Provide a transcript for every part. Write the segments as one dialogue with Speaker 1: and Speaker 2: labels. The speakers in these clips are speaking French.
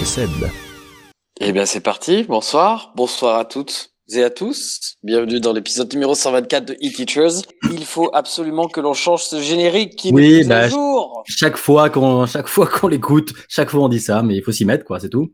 Speaker 1: Et Seb.
Speaker 2: Eh bien, c'est parti. Bonsoir. Bonsoir à toutes et à tous. Bienvenue dans l'épisode numéro 124 de e-Teachers. Il faut absolument que l'on change ce générique qui
Speaker 1: Oui,
Speaker 2: à
Speaker 1: bah,
Speaker 2: jour.
Speaker 1: Chaque fois qu'on, chaque fois qu'on l'écoute, chaque fois on dit ça, mais il faut s'y mettre, quoi, c'est tout.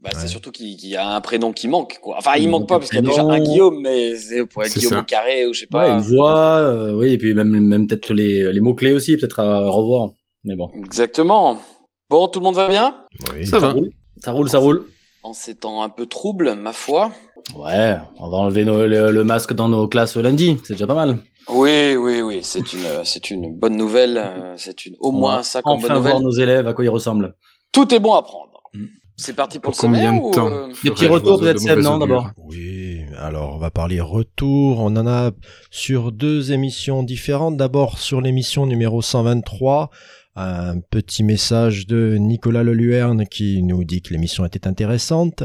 Speaker 2: Bah,
Speaker 3: Ouais.
Speaker 2: C'est surtout qu'il qu'il y a un prénom qui manque. Quoi. Enfin, il
Speaker 1: Il
Speaker 2: manque pas
Speaker 1: un
Speaker 2: parce qu'il y a déjà un. Guillaume, mais c'est pour être
Speaker 4: C'est
Speaker 2: Guillaume
Speaker 4: ça.
Speaker 2: au carré ou je sais
Speaker 1: Ouais,
Speaker 2: pas.
Speaker 1: une voix, euh, oui, et puis même, même peut-être les, les mots-clés aussi, peut-être à revoir. Mais bon.
Speaker 2: Exactement. Bon, tout le monde va bien?
Speaker 3: Oui.
Speaker 4: Ça va.
Speaker 1: roule, ça roule, ça roule.
Speaker 2: En ces temps un peu troubles, ma foi.
Speaker 1: Ouais, on va enlever nos- le, le masque dans nos classes lundi, c'est déjà pas mal.
Speaker 2: Oui, oui, oui, c'est une, c'est une bonne nouvelle. euh, C'est une, au moins
Speaker 1: va
Speaker 2: ça comme
Speaker 1: enfin
Speaker 2: bonne
Speaker 1: voir
Speaker 2: nouvelle.
Speaker 1: nos élèves à quoi ils ressemblent.
Speaker 2: Tout est bon à prendre.
Speaker 1: Mm.
Speaker 2: C'est parti pour,
Speaker 4: Pour
Speaker 2: le
Speaker 4: combien de temps
Speaker 2: euh,
Speaker 1: Des petits retours peut-être
Speaker 4: de
Speaker 1: Seb, non, d'abord?
Speaker 3: Oui, alors on va parler retour. On en a sur deux émissions différentes. D'abord sur l'émission numéro 123, un petit message de Nicolas Leluerne qui nous dit que l'émission était intéressante.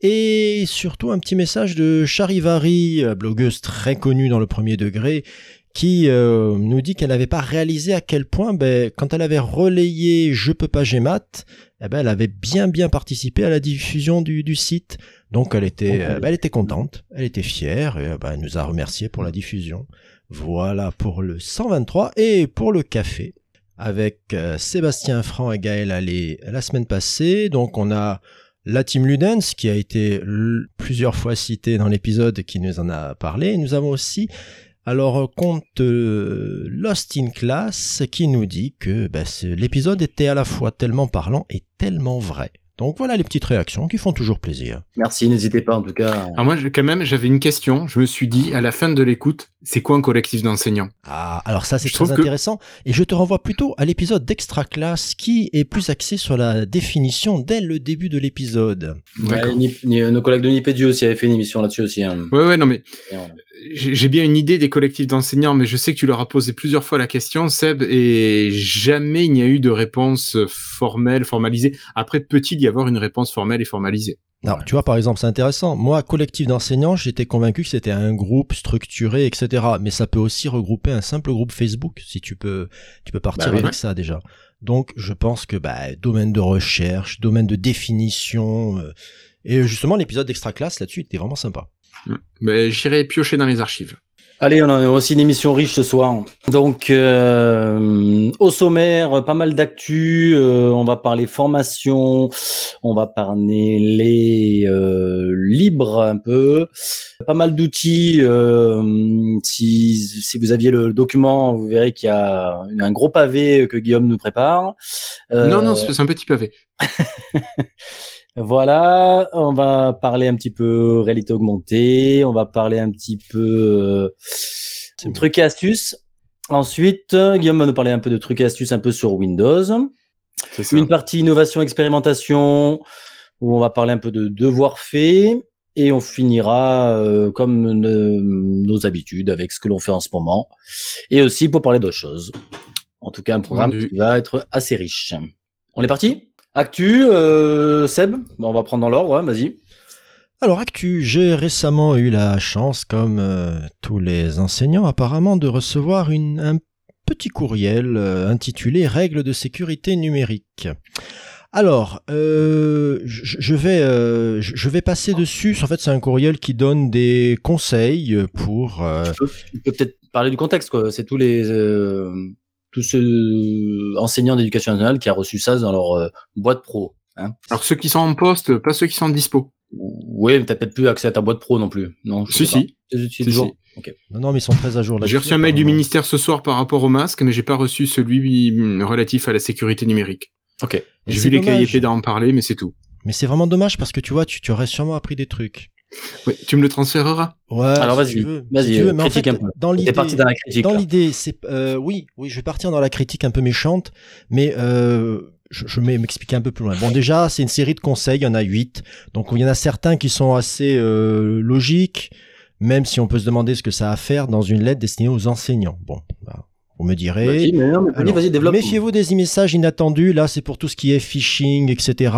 Speaker 3: Et surtout un petit message de Charivari, blogueuse très connue dans le premier degré, qui euh, nous dit qu'elle n'avait pas réalisé à quel point, ben, quand elle avait relayé Je peux pas Gmat, eh ben, elle avait bien bien participé à la diffusion du, site. Donc elle était, euh, ben, elle était contente, elle était fière, et euh, ben, elle nous a remercié pour la diffusion. Voilà pour le 123 et pour le café avec euh, Sébastien Franc et Gaël Allais la semaine passée. Donc on a la team Ludens qui a été plusieurs fois citée dans l'épisode qui nous en a parlé. Nous avons aussi alors euh, compte euh, Lost in Class qui nous dit que ben, l'épisode était à la fois tellement parlant et tellement vrai. Donc voilà les petites réactions qui font toujours plaisir.
Speaker 1: Merci, n'hésitez pas en tout cas.
Speaker 4: Alors moi, je- quand même, j'avais une question. Je me suis dit, à la fin de l'écoute, c'est quoi un collectif d'enseignants?
Speaker 3: Ah, alors ça c'est très
Speaker 4: que-
Speaker 3: intéressant. Et je te renvoie plutôt à l'épisode d'Extra Class qui est plus axé sur la définition dès le début de l'épisode.
Speaker 1: Ouais, Ni- ni- nos collègues de Nipédu aussi avaient fait une émission là-dessus aussi. hein.
Speaker 4: Ouais, ouais, non, mais
Speaker 1: voilà.
Speaker 4: j'ai bien une idée des collectifs d'enseignants, mais je sais que tu leur as posé plusieurs fois la question, Seb, et jamais il n'y a eu de réponse formelle, formalisée. Après, peut-il y avoir une réponse formelle et formalisée?
Speaker 3: Non, tu vois, par exemple, c'est intéressant. Moi, collectif d'enseignants, j'étais convaincu que c'était un groupe structuré, etc. Mais ça peut aussi regrouper un simple groupe Facebook, si tu peux, tu peux partir
Speaker 1: Bah
Speaker 3: avec ça déjà. Donc, je pense que bah, domaine de recherche, domaine de définition, euh, et justement l'épisode d'extra classe là-dessus était vraiment sympa.
Speaker 4: Mais j'irai piocher dans les archives.
Speaker 1: Allez, on a aussi une émission riche ce soir. Donc, euh, au sommaire, pas mal d'actu. euh, on va parler formation, on va parler les euh, libres un peu, pas mal d'outils. euh, si, si vous aviez le document, vous verrez qu'il y a un gros pavé que Guillaume nous prépare. Euh,
Speaker 4: Non, non, c'est un petit pavé.
Speaker 1: Voilà, on va parler un petit peu réalité augmentée, on va parler un petit peu euh, trucs et astuces. Ensuite, Guillaume va nous parler un peu de trucs et astuces un peu sur Windows.
Speaker 4: Ça.
Speaker 1: Une partie innovation expérimentation où on va parler un peu de devoirs faits et on finira euh, comme nos habitudes avec ce que l'on fait en ce moment et aussi pour parler d'autres choses. En tout cas, un programme
Speaker 4: Vendu.
Speaker 1: qui va être assez riche. On est parti? Actu, euh, Seb, Bon, on va prendre dans l'ordre, vas-y.
Speaker 3: Alors, Actu, j'ai récemment eu la chance, comme euh, tous les enseignants apparemment, de recevoir une, un petit courriel euh, intitulé Règles de sécurité numérique. Alors, euh, je je vais, euh, je vais passer dessus. En fait, c'est un courriel qui donne des conseils pour. euh,
Speaker 1: Tu peux, peut-être parler du contexte, quoi. C'est tous les tous ceux enseignants d'éducation nationale qui a reçu ça dans leur euh, boîte pro. Hein.
Speaker 4: Alors ceux qui sont en poste, pas ceux qui sont en dispo.
Speaker 1: Oui, mais t'as peut-être plus accès à ta boîte pro non plus. Non, je
Speaker 4: Si,
Speaker 1: sais pas.
Speaker 4: si.
Speaker 1: C'est- c'est
Speaker 4: Si,
Speaker 1: toujours-
Speaker 4: si.
Speaker 1: Ok.
Speaker 3: Non, non, mais ils sont très à jour là.
Speaker 4: J'ai reçu un mail du ministère ce soir par rapport au masque, mais j'ai pas reçu celui hum, relatif à la sécurité numérique.
Speaker 1: Ok.
Speaker 4: J'ai vu les
Speaker 3: dommage.
Speaker 4: cahiers pédas en parler, mais c'est tout.
Speaker 3: Mais c'est vraiment dommage parce que tu vois, tu, tu aurais sûrement appris des trucs.
Speaker 4: Ouais, tu me le transféreras
Speaker 3: Ouais.
Speaker 1: Alors, vas-y, vas-y,
Speaker 3: Si en
Speaker 1: critique
Speaker 3: fait,
Speaker 1: un peu.
Speaker 3: Dans l'idée,
Speaker 1: T'es parti dans la critique.
Speaker 3: dans
Speaker 1: là.
Speaker 3: l'idée, c'est euh, oui, oui, je vais partir dans la critique un peu méchante, mais euh, je, je vais m'expliquer un peu plus loin. Bon, déjà, c'est une série de conseils, il y en a huit. Donc, il y en a certains qui sont assez euh, logiques, même si on peut se demander ce que ça a à faire dans une lettre destinée aux enseignants. Bon, bah, vous me
Speaker 1: développe.
Speaker 3: Méfiez-vous des messages inattendus. Là, c'est pour tout ce qui est phishing, etc.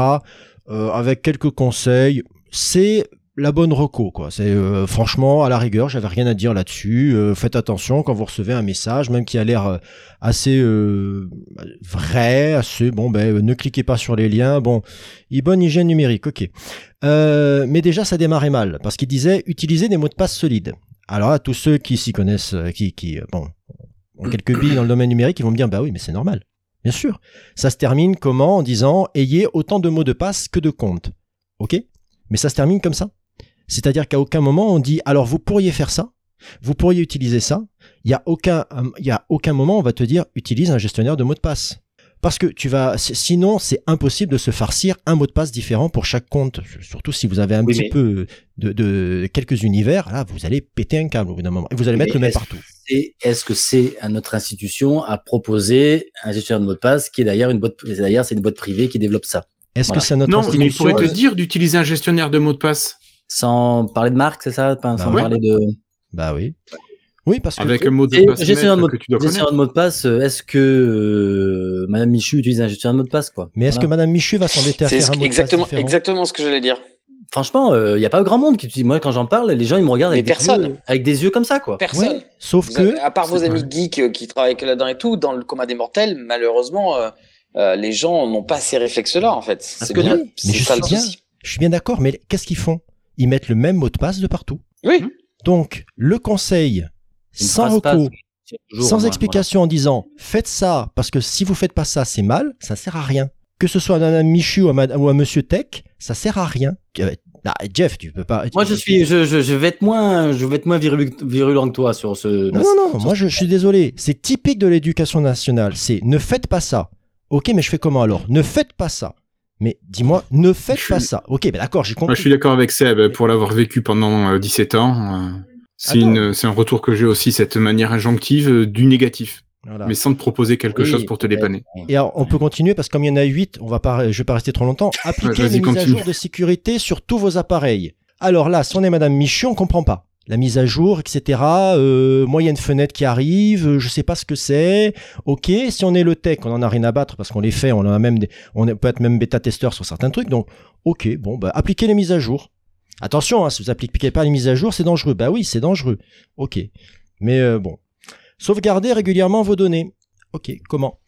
Speaker 3: Euh, avec quelques conseils. C'est la bonne reco, quoi. C'est euh, franchement à la rigueur, j'avais rien à dire là-dessus. Euh, faites attention quand vous recevez un message, même qui a l'air euh, assez euh, vrai, assez bon. Ben, ne cliquez pas sur les liens. Bon, bonne hygiène numérique, ok. Mais déjà, ça démarrait mal parce qu'il disait utiliser des mots de passe solides. Alors là, tous ceux qui s'y connaissent, qui, qui bon, ont quelques billes dans le domaine numérique, ils vont me dire bah oui, mais c'est normal. Bien sûr. Ça se termine comment? En disant ayez autant de mots de passe que de comptes. Ok? Mais ça se termine comme ça. C'est-à-dire qu'à aucun moment on dit alors vous pourriez faire ça, vous pourriez utiliser ça. Il y a aucun, il y a aucun moment on va te dire utilise un gestionnaire de mots de passe. Parce que tu vas, sinon c'est impossible de se farcir un mot de passe différent pour chaque compte. Surtout si vous avez un
Speaker 1: Oui,
Speaker 3: petit
Speaker 1: mais-
Speaker 3: peu de, de quelques univers, là vous allez péter un câble au bout d'un moment. Et vous allez
Speaker 1: Mais
Speaker 3: mettre le même partout.
Speaker 1: Et est-ce que c'est à notre institution à proposer un gestionnaire de mot de passe qui est d'ailleurs une boîte, d'ailleurs c'est une boîte privée qui développe ça,
Speaker 3: Est-ce
Speaker 1: Voilà.
Speaker 3: que c'est notre
Speaker 4: Non, mais il
Speaker 3: institution
Speaker 4: pourrait te dire d'utiliser un gestionnaire de mots de passe
Speaker 1: sans parler de marque, c'est ça, sans
Speaker 3: ouais.
Speaker 1: parler de
Speaker 3: Bah oui. Oui, parce que
Speaker 4: avec un mot de passe
Speaker 1: gestionnaire de mot, de mot de passe. euh, Est-ce que euh, Madame Michu utilise un gestionnaire de mot de passe quoi?
Speaker 3: Mais est-ce que. Madame Michu va s'embêter à
Speaker 2: C'est
Speaker 3: faire un mot de
Speaker 2: exactement,
Speaker 3: passe différent?
Speaker 2: exactement ce que j'allais dire.
Speaker 1: Franchement, il n'y a pas grand monde qui utilise. Moi, quand j'en parle, les gens ils me regardent avec des,
Speaker 2: personne.
Speaker 1: yeux, avec des yeux comme ça quoi.
Speaker 2: Personne.
Speaker 3: Ouais, sauf
Speaker 2: Vous
Speaker 3: que
Speaker 2: avez- à part vos amis
Speaker 3: vrai.
Speaker 2: geeks euh, qui travaillent que là-dedans et tout, dans le coma des mortels, malheureusement, euh, euh, les gens n'ont pas ces réflexes-là, en fait. C'est
Speaker 1: que
Speaker 3: oui, mais bien. je suis bien d'accord, mais qu'est-ce qu'ils font? Ils mettent le même mot de passe de partout.
Speaker 2: Oui.
Speaker 3: Donc, le conseil,
Speaker 1: Une
Speaker 3: sans recours, sans explication en disant faites ça, parce que si vous faites pas ça, c'est mal, ça sert à rien. Que ce soit à Madame Michu ou à, Mad- ou à Monsieur Tech, ça sert à rien. Euh, ah, Jeff, tu peux pas.
Speaker 1: Moi, je suis, je, je, je vais être moins, je vais être moins virulent, virulent que toi sur ce.
Speaker 3: Non, non, non, moi je, je suis désolé. C'est typique de l'éducation nationale. C'est ne faites pas ça. Ok, mais je fais comment alors? Ne faites pas ça. Mais dis-moi, ne faites
Speaker 4: Je
Speaker 3: pas
Speaker 4: suis-
Speaker 3: ça. Ok, ben d'accord, j'ai
Speaker 4: Moi,
Speaker 3: compris.
Speaker 4: je suis d'accord avec Seb pour l'avoir vécu pendant euh, 17 ans. euh, c'est
Speaker 3: Attends.
Speaker 4: une, c'est un retour que j'ai aussi cette manière injonctive euh, du négatif,
Speaker 3: Voilà.
Speaker 4: mais sans te proposer quelque
Speaker 1: Oui,
Speaker 4: chose pour te
Speaker 1: ouais.
Speaker 4: dépanner.
Speaker 3: Et alors, on peut continuer parce que comme il y en a 8, on va pas, je vais pas rester trop longtemps. Appliquez les mises à
Speaker 4: continue.
Speaker 3: jour de sécurité sur tous vos appareils. Alors là, si on est Madame Michu, on comprend pas. La mise à jour, etc. Euh, moi, il y a une fenêtre qui arrive, euh, je sais pas ce que c'est. Ok, si on est le tech, on en a rien à battre parce qu'on les fait, on a même des, on est- peut être même bêta-testeur sur certains trucs. Donc, ok, bon, bah, appliquez les mises à jour. Attention, hein, si vous appliquez pas les mises à jour, c'est dangereux. Bah oui, c'est dangereux. Ok, mais euh, bon, sauvegardez régulièrement vos données. Ok, comment?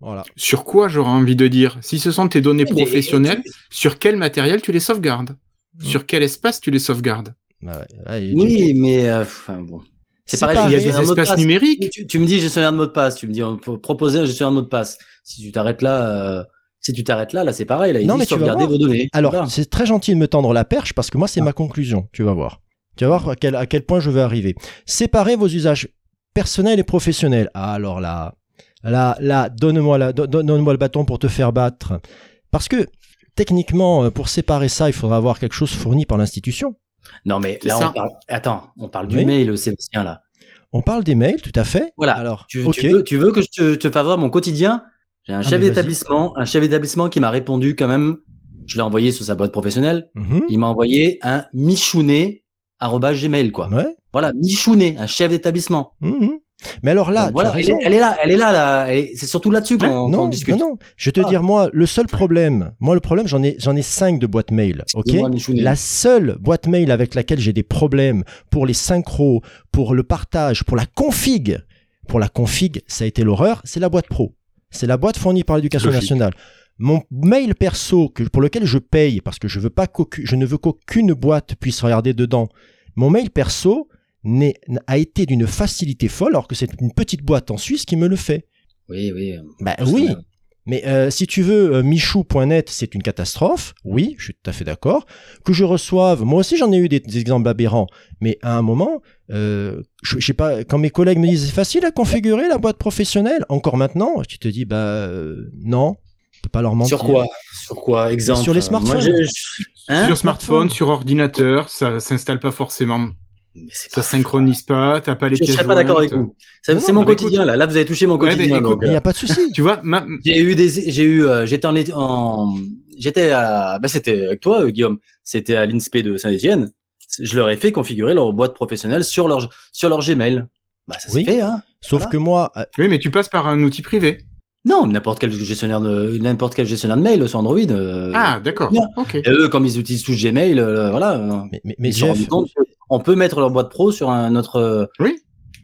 Speaker 3: Voilà.
Speaker 4: Sur quoi j'aurais envie de dire? Si ce sont tes données professionnelles, sur quel matériel tu les sauvegardes? Sur quel espace tu les sauvegardes?
Speaker 3: Bah ouais, ouais, et-
Speaker 1: Oui, mais euh, enfin bon. C'est
Speaker 3: C'est
Speaker 1: pareil.
Speaker 3: pareil,
Speaker 4: Il y a des
Speaker 1: de mot de
Speaker 4: espaces
Speaker 1: passe.
Speaker 4: numériques.
Speaker 1: Tu, tu me dis gestionnaire de mot de passe. Tu me dis on peut proposer un gestionnaire de mot de passe. Si tu t'arrêtes là, euh, si tu t'arrêtes là, là c'est pareil. Là, il
Speaker 3: Non,
Speaker 1: dit
Speaker 3: mais tu vas
Speaker 1: sauvegarder
Speaker 3: voir.
Speaker 1: vos données.
Speaker 3: Alors,
Speaker 1: Voilà.
Speaker 3: c'est très gentil de me tendre la perche parce que moi, c'est
Speaker 1: Ah.
Speaker 3: ma conclusion. Tu vas voir. Tu vas voir à quel, à quel point je vais arriver. Séparez vos usages personnels et professionnels. Ah, alors là, là, là, donne-moi la- don- donne-moi le bâton pour te faire battre. Parce que, techniquement, euh, pour séparer ça, il faudra avoir quelque chose fourni par l'institution.
Speaker 1: Non, mais là on parle. Attends, on parle du
Speaker 3: Oui.
Speaker 1: mail, Sébastien là.
Speaker 3: On parle des mails, tout à fait.
Speaker 1: Voilà.
Speaker 3: Alors,
Speaker 1: Tu,
Speaker 3: ok.
Speaker 1: tu veux, tu veux que je te, te fasse voir mon quotidien? J'ai un
Speaker 3: Ah,
Speaker 1: chef d'établissement, un chef d'établissement qui m'a répondu quand même. Je l'ai envoyé sur sa boîte professionnelle.
Speaker 3: Mhm.
Speaker 1: Il m'a envoyé un michounet@gmail quoi.
Speaker 3: Ouais.
Speaker 1: Voilà, michounet, un chef d'établissement.
Speaker 3: Mhm. Mais alors là,
Speaker 1: Donc voilà, elle, est,
Speaker 3: raison.
Speaker 1: elle est là, elle est là, là. C'est surtout là-dessus qu'on
Speaker 3: non,
Speaker 1: discute.
Speaker 3: non, non. Je vais te
Speaker 1: Ah.
Speaker 3: dire, moi, le seul problème, moi, le problème, j'en ai, j'en ai cinq de boîtes mail. Ok? La seule boîte mail avec laquelle j'ai des problèmes pour les synchros, pour le partage, pour la config, pour la config, ça a été l'horreur, c'est la boîte pro. C'est la boîte fournie par l'éducation nationale. Mon mail perso que, pour lequel je paye parce que je veux pas qu'aucune- je ne veux qu'aucune boîte puisse regarder dedans. Mon mail perso a été d'une facilité folle alors que c'est une petite boîte en Suisse qui me le fait.
Speaker 1: Oui, oui.
Speaker 3: Bah oui, mais euh, si tu veux, euh, michou.net, c'est une catastrophe. Oui, je suis tout à fait d'accord. Que je reçoive, moi aussi j'en ai eu des, des exemples aberrants, mais à un moment, euh, je, je sais pas, quand mes collègues me disent c'est facile à configurer la boîte professionnelle, encore maintenant, tu te dis bah euh, non, tu peux pas leur mentir.
Speaker 1: Sur quoi? Sur quoi? Exemple?
Speaker 3: Sur les
Speaker 1: moi,
Speaker 3: smartphones.
Speaker 1: je- je- Hein?
Speaker 4: sur smartphone, sur ordinateur, ça s'installe pas forcément.
Speaker 1: Mais
Speaker 4: Ça
Speaker 1: pas-
Speaker 4: synchronise pas, t'as pas les
Speaker 1: Je
Speaker 4: pièces
Speaker 1: serais pas d'accord avec vous. C'est mon
Speaker 4: mais
Speaker 1: quotidien là. Là, vous avez touché mon
Speaker 4: Ouais, mais
Speaker 1: quotidien. donc,
Speaker 3: Il n'y
Speaker 1: euh,
Speaker 3: a pas de souci.
Speaker 4: Tu vois, ma-
Speaker 1: J'ai eu des, j'ai eu, euh, j'étais en, en, j'étais à, bah c'était avec toi, euh, Guillaume. C'était à l'INSPE de Saint-Etienne. Je leur ai fait configurer leur boîte professionnelle sur leur, sur leur Gmail. Bah, ça
Speaker 3: Oui.
Speaker 1: s'est fait, hein.
Speaker 3: Sauf
Speaker 1: Voilà.
Speaker 3: que moi, euh,
Speaker 4: oui, mais tu passes par un outil privé.
Speaker 1: Non, n'importe quel gestionnaire de, n'importe quel gestionnaire de mail sur Android. euh,
Speaker 4: Ah, d'accord. Ok.
Speaker 1: Et eux, comme ils utilisent tous Gmail, euh, voilà. euh,
Speaker 3: mais, mais, mais
Speaker 1: ils sont qu'on peut mettre leur boîte pro sur un autre. euh,
Speaker 4: Oui.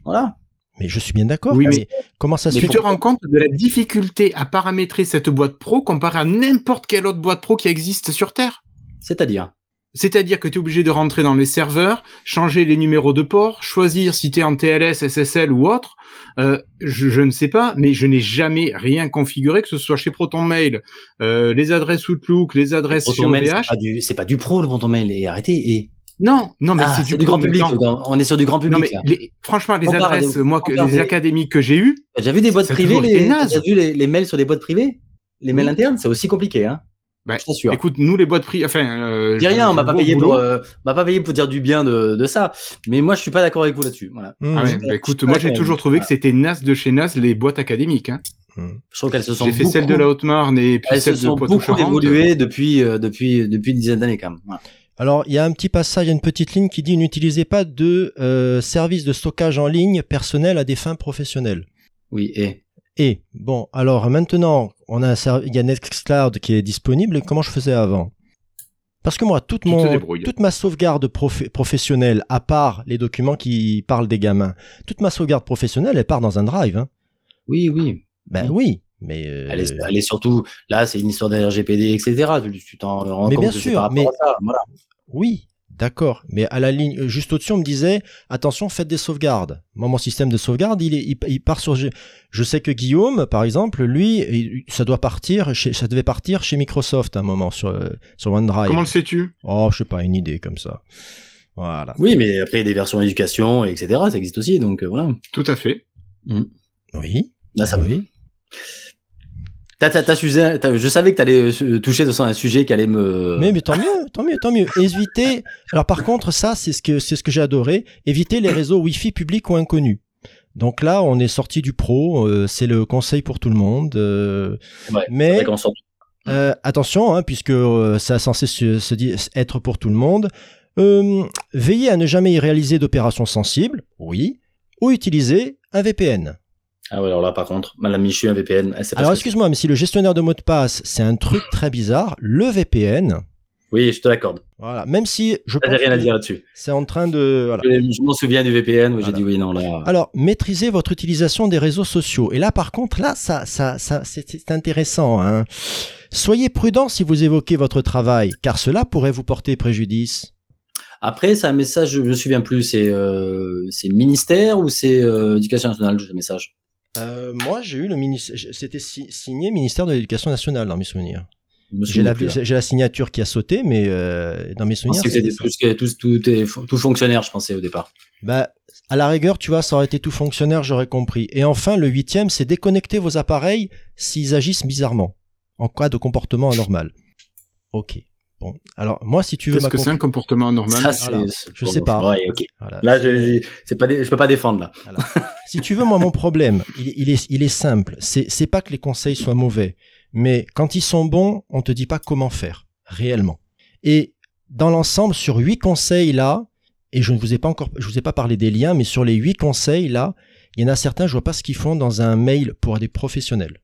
Speaker 1: Voilà.
Speaker 3: mais je suis bien d'accord.
Speaker 4: Oui,
Speaker 3: mais,
Speaker 4: mais-
Speaker 3: comment ça se
Speaker 1: mais
Speaker 4: Tu
Speaker 3: fait
Speaker 4: te rends compte de la difficulté à paramétrer cette boîte pro comparé à n'importe quelle autre boîte pro qui existe sur Terre.
Speaker 1: C'est-à-dire?
Speaker 4: C'est-à-dire que tu es obligé de rentrer dans les serveurs, changer les numéros de port, choisir si tu es en TLS, SSL ou autre. Euh, je, je ne sais pas, mais je n'ai jamais rien configuré, que ce soit chez ProtonMail, euh, les adresses Outlook, les adresses chez
Speaker 1: c'est pas du, pas du pro le Proton Mail. Et arrêtez. Et
Speaker 4: Non, non, mais
Speaker 1: Ah,
Speaker 4: c'est du,
Speaker 1: du grand public.
Speaker 4: non.
Speaker 1: On est sur du grand public.
Speaker 4: Non, mais les- franchement, les adresses,
Speaker 1: des-
Speaker 4: moi, que, les
Speaker 1: des-
Speaker 4: académiques que j'ai eues,
Speaker 1: T'as déjà vu des boîtes privées les... T'as vu les, les mails sur des boîtes privées? Les mails
Speaker 4: Oui.
Speaker 1: internes, c'est aussi compliqué, hein
Speaker 4: Bah,
Speaker 1: Je t'assure.
Speaker 4: écoute, nous, les boîtes privées, enfin, euh,
Speaker 1: Dis rien, on m'a pas payé pour, euh, on m'a pas payé pour dire du bien de, de ça. Mais moi, je suis pas d'accord avec vous là-dessus. Voilà.
Speaker 3: Mmh.
Speaker 4: Ah ouais, bah, écoute, moi j'ai toujours trouvé que c'était naze de chez naze les boîtes académiques. Hein.
Speaker 1: Je trouve qu'elles se sont
Speaker 4: J'ai fait
Speaker 1: beaucoup,
Speaker 4: celle de la Haute-Marne et puis
Speaker 1: elles se
Speaker 4: celle de
Speaker 1: sont beaucoup évoluées depuis, euh, depuis, depuis une dizaine d'années quand même. Voilà.
Speaker 3: Alors, il y a un petit passage, il y a une petite ligne qui dit n'utilisez pas de euh, service de stockage en ligne personnel à des fins professionnelles.
Speaker 1: Oui, et
Speaker 3: Et bon, alors maintenant, on a un serv- il y a Nextcloud qui est disponible. Comment je faisais avant? Parce que moi, toute, mon, toute ma sauvegarde prof- professionnelle, à part les documents qui parlent des gamins, toute ma sauvegarde professionnelle, elle part dans un drive. Hein.
Speaker 1: oui, oui.
Speaker 3: Ben oui, mais euh,
Speaker 1: Elle est, elle est surtout, là, c'est une histoire de RGPD, etc. Tu- Tu t'en rends
Speaker 3: Mais
Speaker 1: compte
Speaker 3: bien sûr, mais-
Speaker 1: à ça. Voilà.
Speaker 3: oui, d'accord. Mais à la ligne, juste au-dessus, on me disait attention, faites des sauvegardes. Moi, mon système de sauvegarde, il, est, il, il part sur. Je sais que Guillaume, par exemple, lui, il- ça doit partir, chez, ça devait partir chez Microsoft à un moment sur euh, sur OneDrive.
Speaker 4: Comment le sais-tu?
Speaker 3: Oh, je sais pas, une idée comme ça. Voilà.
Speaker 1: Oui, mais après, il y a des versions éducation, etc. Ça existe aussi, donc euh, voilà.
Speaker 4: Tout à fait.
Speaker 3: Oui.
Speaker 1: Là, ça va.
Speaker 3: oui.
Speaker 1: T'as, t'as, t'as sujet- t'as- je savais que tu allais toucher de un sujet qui allait me.
Speaker 3: Mais, mais tant mieux, tant mieux, tant mieux. Éviter. Alors par contre, ça, c'est ce que c'est ce que j'ai adoré. Éviter les réseaux Wi-Fi publics ou inconnus. Donc là, on est sorti du pro. euh, c'est le conseil pour tout le monde. euh,
Speaker 1: Ouais, c'est
Speaker 3: mais
Speaker 1: vrai qu'on sort-
Speaker 3: euh, attention, hein, puisque euh, ça est censé se, se dire- être pour tout le monde. Euh, veillez à ne jamais y réaliser d'opérations sensibles. Oui. Ou utiliser un VPN.
Speaker 1: Ah ouais, alors là, par contre, Madame Michu, un VPN, elle sait pas
Speaker 3: Alors excuse-moi, mais si le gestionnaire de mots de passe, c'est un truc très bizarre, le VPN.
Speaker 1: Oui, je te l'accorde.
Speaker 3: voilà, même si je pense
Speaker 1: rien à dire là-dessus.
Speaker 3: c'est en train de... Voilà.
Speaker 1: Je, je m'en souviens du VPN où j'ai dit oui, non, là.
Speaker 3: Alors, maîtrisez votre utilisation des réseaux sociaux. Et là, par contre, là, ça, ça, ça, c'est intéressant. Hein. Soyez prudent si vous évoquez votre travail, car cela pourrait vous porter préjudice.
Speaker 1: Après, c'est un message, je me souviens plus, c'est euh, ministère ou c'est euh, éducation nationale, ce message
Speaker 3: Euh, moi, j'ai eu le ministère, c'était si- signé ministère de l'Éducation nationale dans mes souvenirs. J'ai la, signature qui a sauté, mais euh, dans mes souvenirs, c'était
Speaker 1: tout, tout, tout, tout fonctionnaire, je pensais au départ.
Speaker 3: Bah, à la rigueur, tu vois, ça aurait été tout fonctionnaire, j'aurais compris. Et enfin, le huitième, c'est déconnecter vos appareils s'ils agissent bizarrement, en cas de comportement anormal. Ok. Bon. Alors, moi, si tu veux
Speaker 4: Qu'est-ce que c'est un comportement normal
Speaker 1: Ça, c'est-
Speaker 3: voilà. Je sais pas.
Speaker 1: Ouais, ok.
Speaker 3: Voilà.
Speaker 1: Là, je, je- c'est pas, dé- je peux pas défendre là.
Speaker 3: Si tu veux, moi, mon problème, il, il est, il est simple. C'est, c'est pas que les conseils soient mauvais, mais quand ils sont bons, on te dit pas comment faire, réellement. Et dans l'ensemble, sur huit conseils là, et je ne vous ai pas encore, je vous ai pas parlé des liens, mais sur les huit conseils là, il y en a certains, je vois pas ce qu'ils font dans un mail pour des professionnels.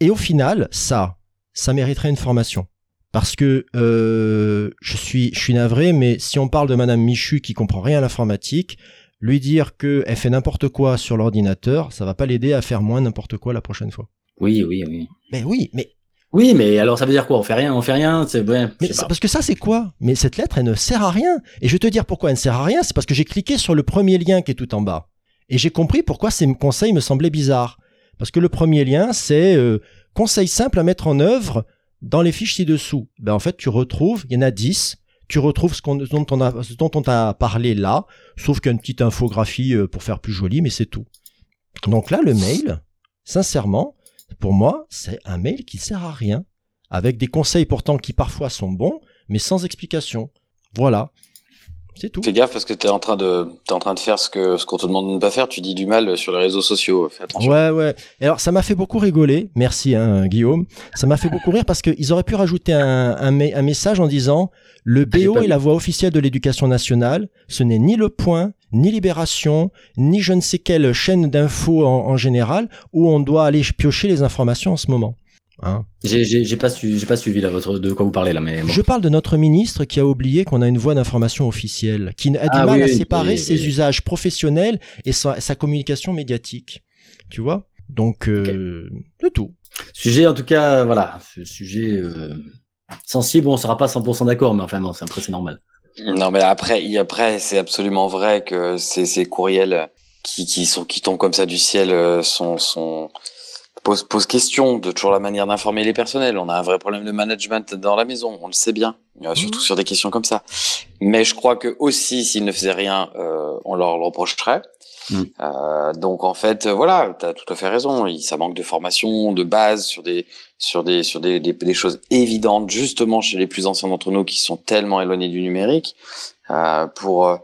Speaker 3: Et au final, ça, ça mériterait une formation. Parce que euh, je suis, je suis navré, mais si on parle de Madame Michu qui comprend rien à l'informatique, lui dire qu'elle fait n'importe quoi sur l'ordinateur, ça va pas l'aider à faire moins n'importe quoi la prochaine fois.
Speaker 1: Oui, oui, oui.
Speaker 3: Mais oui, mais,
Speaker 1: Oui, mais alors ça veut dire quoi? On fait rien, on fait rien, c'est ouais,
Speaker 3: mais
Speaker 1: pas.
Speaker 3: parce que ça c'est quoi? Mais cette lettre elle ne sert à rien. Et je vais te dire pourquoi elle ne sert à rien, c'est parce que j'ai cliqué sur le premier lien qui est tout en bas. Et j'ai compris pourquoi ces conseils me semblaient bizarres. Parce que le premier lien c'est euh, conseil simple à mettre en œuvre dans les fiches ci-dessous. Ben en fait tu retrouves, il y en a 10, tu retrouves ce, dont, on t'a parlé là, sauf qu'il y a une petite infographie euh, pour faire plus joli, mais c'est tout. Donc là, le mail, sincèrement, pour moi, c'est un mail qui sert à rien, avec des conseils pourtant qui parfois sont bons, mais sans explication. Voilà. C'est tout.
Speaker 2: Fais gaffe parce que tu es en train de t'es en train de faire ce que ce qu'on te demande de ne pas faire. Tu dis du mal sur les réseaux sociaux. Fais attention.
Speaker 3: Ouais, ouais. Et alors, ça m'a fait beaucoup rigoler. Merci, hein, Guillaume. Ça m'a fait beaucoup rire parce qu'ils auraient pu rajouter un, un, un message en disant le BO est la voix officielle de l'éducation nationale. Ce n'est ni Le Point, ni Libération, ni je ne sais quelle chaîne d'infos en, en général où on doit aller piocher les informations en ce moment. Hein.
Speaker 1: J'ai pas su j'ai pas suivi là votre de quoi vous parlez là mais bon.
Speaker 3: Je parle de notre ministre qui a oublié qu'on a une voie d'information officielle, qui a du
Speaker 1: Ah
Speaker 3: mal
Speaker 1: oui,
Speaker 3: à
Speaker 1: oui,
Speaker 3: séparer
Speaker 1: oui,
Speaker 3: ses
Speaker 1: oui.
Speaker 3: usages professionnels et sa, sa communication médiatique. Tu vois? Donc, euh, le tout.
Speaker 1: Sujet en tout cas voilà sujet euh, sensible on sera pas 100% d'accord mais enfin c'est après c'est normal.
Speaker 2: Non, mais après, après, c'est absolument vrai que ces, ces courriels qui, qui sont qui tombent comme ça du ciel euh, sont sont posent pose question de toujours la manière d'informer les personnels. On a un vrai problème de management dans la maison, on le sait bien, surtout
Speaker 3: Mhm.
Speaker 2: sur des questions comme ça. Mais je crois que aussi, s'ils ne faisaient rien, euh, on leur le reprocherait.
Speaker 1: Mhm.
Speaker 2: Euh, donc en fait, euh, voilà, tu as tout à fait raison. Il, ça manque de formation, de base sur des sur des sur des, des, des choses évidentes, justement chez les plus anciens d'entre nous qui sont tellement éloignés du numérique, euh, pour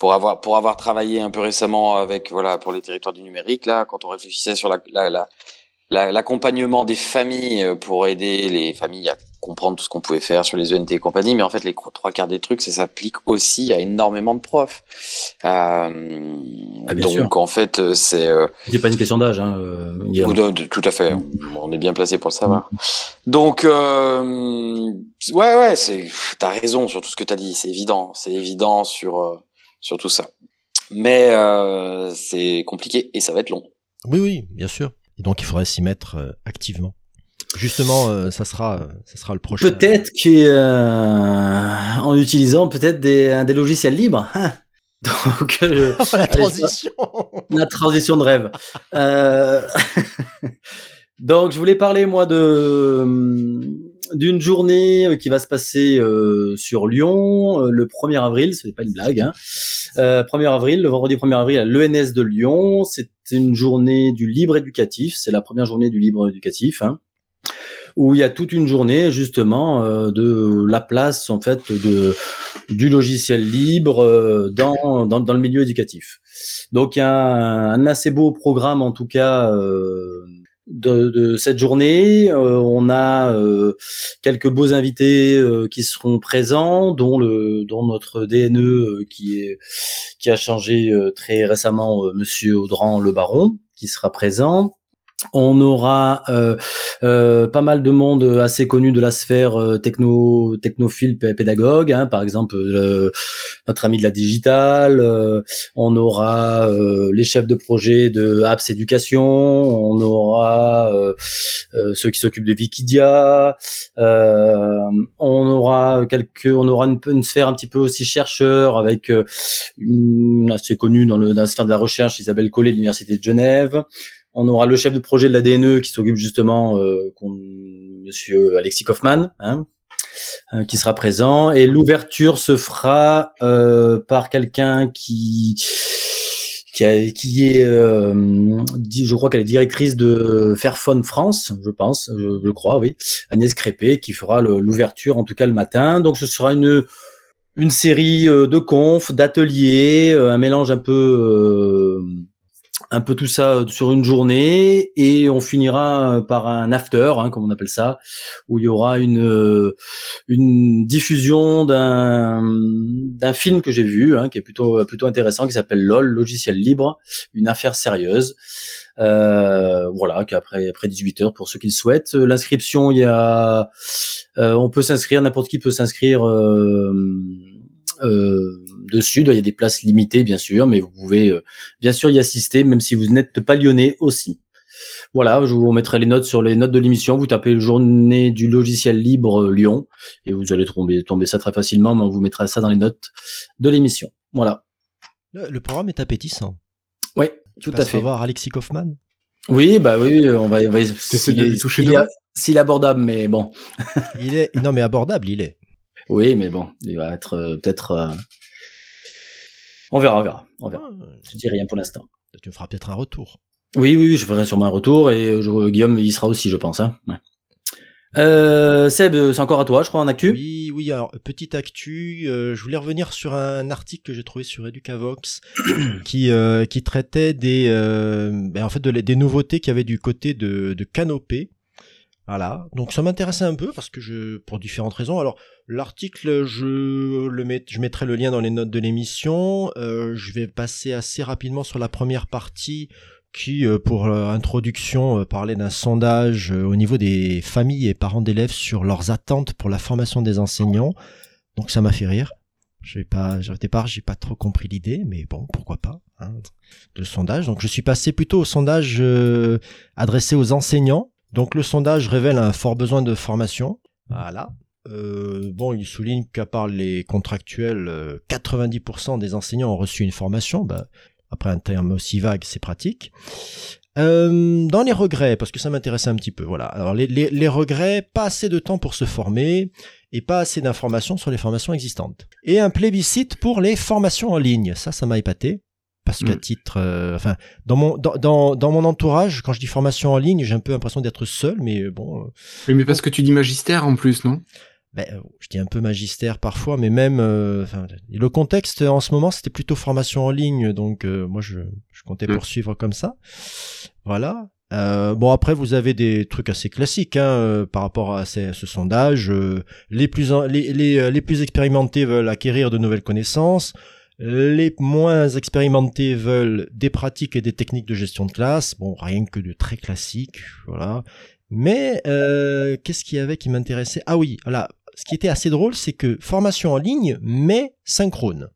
Speaker 2: pour avoir pour avoir travaillé un peu récemment avec voilà pour les territoires du numérique là, quand on réfléchissait sur la la, la la- l'accompagnement des familles euh, pour aider les familles à comprendre tout ce qu'on pouvait faire sur les ENT et compagnie, mais en fait les trois quarts des trucs, ça s'applique aussi à énormément de profs. Euh,
Speaker 1: Ah,
Speaker 2: donc
Speaker 1: sûr.
Speaker 2: en fait euh, c'est euh,
Speaker 1: C'est pas une question d'âge hein euh,
Speaker 2: de- de- tout à fait. On est bien placé pour le savoir. Donc, euh, ouais, ouais, c'est, t'as raison sur tout ce que t'as dit. C'est évident, c'est évident sur euh, sur tout ça. Mais euh, c'est compliqué et ça va être long.
Speaker 3: Oui, oui, bien sûr. Et donc, il faudrait s'y mettre euh, activement. Justement, euh, ça sera, euh, ça sera le prochain.
Speaker 1: Peut-être que en utilisant peut-être des, des logiciels libres. hein. Donc euh,
Speaker 3: la transition.
Speaker 1: la transition de rêve. Euh, Donc je voulais parler moi de d'une journée qui va se passer euh, sur Lyon le 1er avril, ce n'est pas une blague. Hein. Euh, 1er avril, le vendredi 1er avril à l'ENS de Lyon, c'est une journée du libre éducatif, c'est la première journée du libre éducatif. Hein où il y a toute une journée justement euh, de la place en fait de du logiciel libre euh, dans, dans dans le milieu éducatif. Donc il y a un, un assez beau programme en tout cas euh, de, de cette journée. Euh, on a euh, quelques beaux invités euh, qui seront présents, dont le dont notre DNE euh, qui est qui a changé euh, très récemment, euh, Monsieur Audran Le Baron, qui sera présent. On aura euh, euh, pas mal de monde assez connu de la sphère euh, techno technophile pé- pédagogue, hein, par exemple euh, notre ami de la digitale. on aura les chefs de projet de Apps Éducation. On aura ceux qui s'occupent de Wikidia. on aura quelques, on aura une, sphère un petit peu aussi chercheur avec assez connue dans, le, dans la sphère de la recherche, Isabelle Collet de l'université de Genève. On aura le chef de projet de la DNE qui s'occupe justement, euh, Monsieur Alexis Kaufmann, hein, euh, qui sera présent. Et l'ouverture se fera euh, par quelqu'un qui est, euh, je crois qu'elle est directrice de Fairphone France, je pense, je, crois, oui, Agnès Crépé, qui fera l'ouverture en tout cas le matin. Donc ce sera une une série de confs, d'ateliers, un mélange un peu un peu tout ça sur une journée et on finira par un after, hein, comme on appelle ça, où il y aura une euh, une diffusion d'un d'un film que j'ai vu, hein, qui est plutôt plutôt intéressant, qui s'appelle LOL, logiciel libre, une affaire sérieuse. Euh, voilà, qu'après après 18 heures pour ceux qui le souhaitent. L'inscription, il y a, euh, on peut s'inscrire, n'importe qui peut s'inscrire. Euh, euh, dessus. Il y a des places limitées, bien sûr, mais vous pouvez euh, bien sûr y assister, même si vous n'êtes pas lyonnais aussi. Voilà, je vous mettrai les notes sur les notes de l'émission. Vous tapez journée du logiciel libre euh, Lyon et vous allez tomber, tomber ça très facilement, mais on vous mettra ça dans les notes de l'émission. Voilà.
Speaker 3: Le, le programme est appétissant.
Speaker 1: Oui, tout à fait.
Speaker 3: voir Alexis Kaufmann?
Speaker 1: Oui, bah oui, on va, on va
Speaker 4: T'essaies de toucher
Speaker 1: s'il est abordable, mais bon.
Speaker 3: Il est, non mais abordable, il est.
Speaker 1: Oui, mais bon, il va être euh, peut-être. euh, On verra, on verra, on verra. Je dis rien pour l'instant.
Speaker 3: Tu me feras peut-être un retour.
Speaker 1: Oui, oui, oui, je ferai sûrement un retour et je, Guillaume y sera aussi, je pense. Hein. Ouais. Euh, Seb, c'est encore à toi, je crois, en actu.
Speaker 3: Oui, oui. Alors petite actu. euh, je voulais revenir sur un article que j'ai trouvé sur Educavox qui euh, qui traitait des euh, ben, en fait de, des nouveautés qu'il y avait du côté de de Canopé. Voilà. Donc ça m'intéressait un peu parce que je pour différentes raisons. Alors l'article, je le mets, je mettrai le lien dans les notes de l'émission. Euh, je vais passer assez rapidement sur la première partie qui, euh, pour euh, introduction, euh, parlait d'un sondage au niveau des familles et parents d'élèves sur leurs attentes pour la formation des enseignants. Donc ça m'a fait rire. J'ai pas, au départ, j'ai pas trop compris l'idée, mais bon, pourquoi pas, hein, de sondage. Donc je suis passé plutôt au sondage euh, adressé aux enseignants. Donc le sondage révèle un fort besoin de formation. Voilà. Euh, bon, il souligne qu'à part les contractuels, euh, 90% des enseignants ont reçu une formation. Bah, après un terme aussi vague, c'est pratique. Euh, dans les regrets, parce que ça m'intéressait un petit peu, voilà. Alors les, les, les regrets, pas assez de temps pour se former et pas assez d'informations sur les formations existantes. Et un plébiscite pour les formations en ligne. Ça, ça m'a épaté. Parce qu'à
Speaker 4: Mm.
Speaker 3: titre, euh, enfin, dans mon dans, dans, dans mon entourage, quand je dis formation en ligne, j'ai un peu l'impression d'être seul, mais bon, euh,
Speaker 4: Oui, mais parce que tu dis magistère en plus, non?
Speaker 3: Ben, euh, je dis un peu magistère parfois, mais même, euh, enfin, le contexte en ce moment, c'était plutôt formation en ligne, donc euh, moi, je, je comptais
Speaker 4: Mm.
Speaker 3: poursuivre comme ça. Voilà. Euh, bon après vous avez des trucs assez classiques hein, euh, par rapport à ces- ce sondage. euh, les plus en- les, les, les plus expérimentés veulent acquérir de nouvelles connaissances. Les moins expérimentés veulent des pratiques et des techniques de gestion de classe. Bon rien que de très classique, voilà. Mais euh, qu'est-ce qu'il y avait qui m'intéressait? Ah oui, voilà. Ce qui était assez drôle, c'est que formation en ligne, mais synchrone.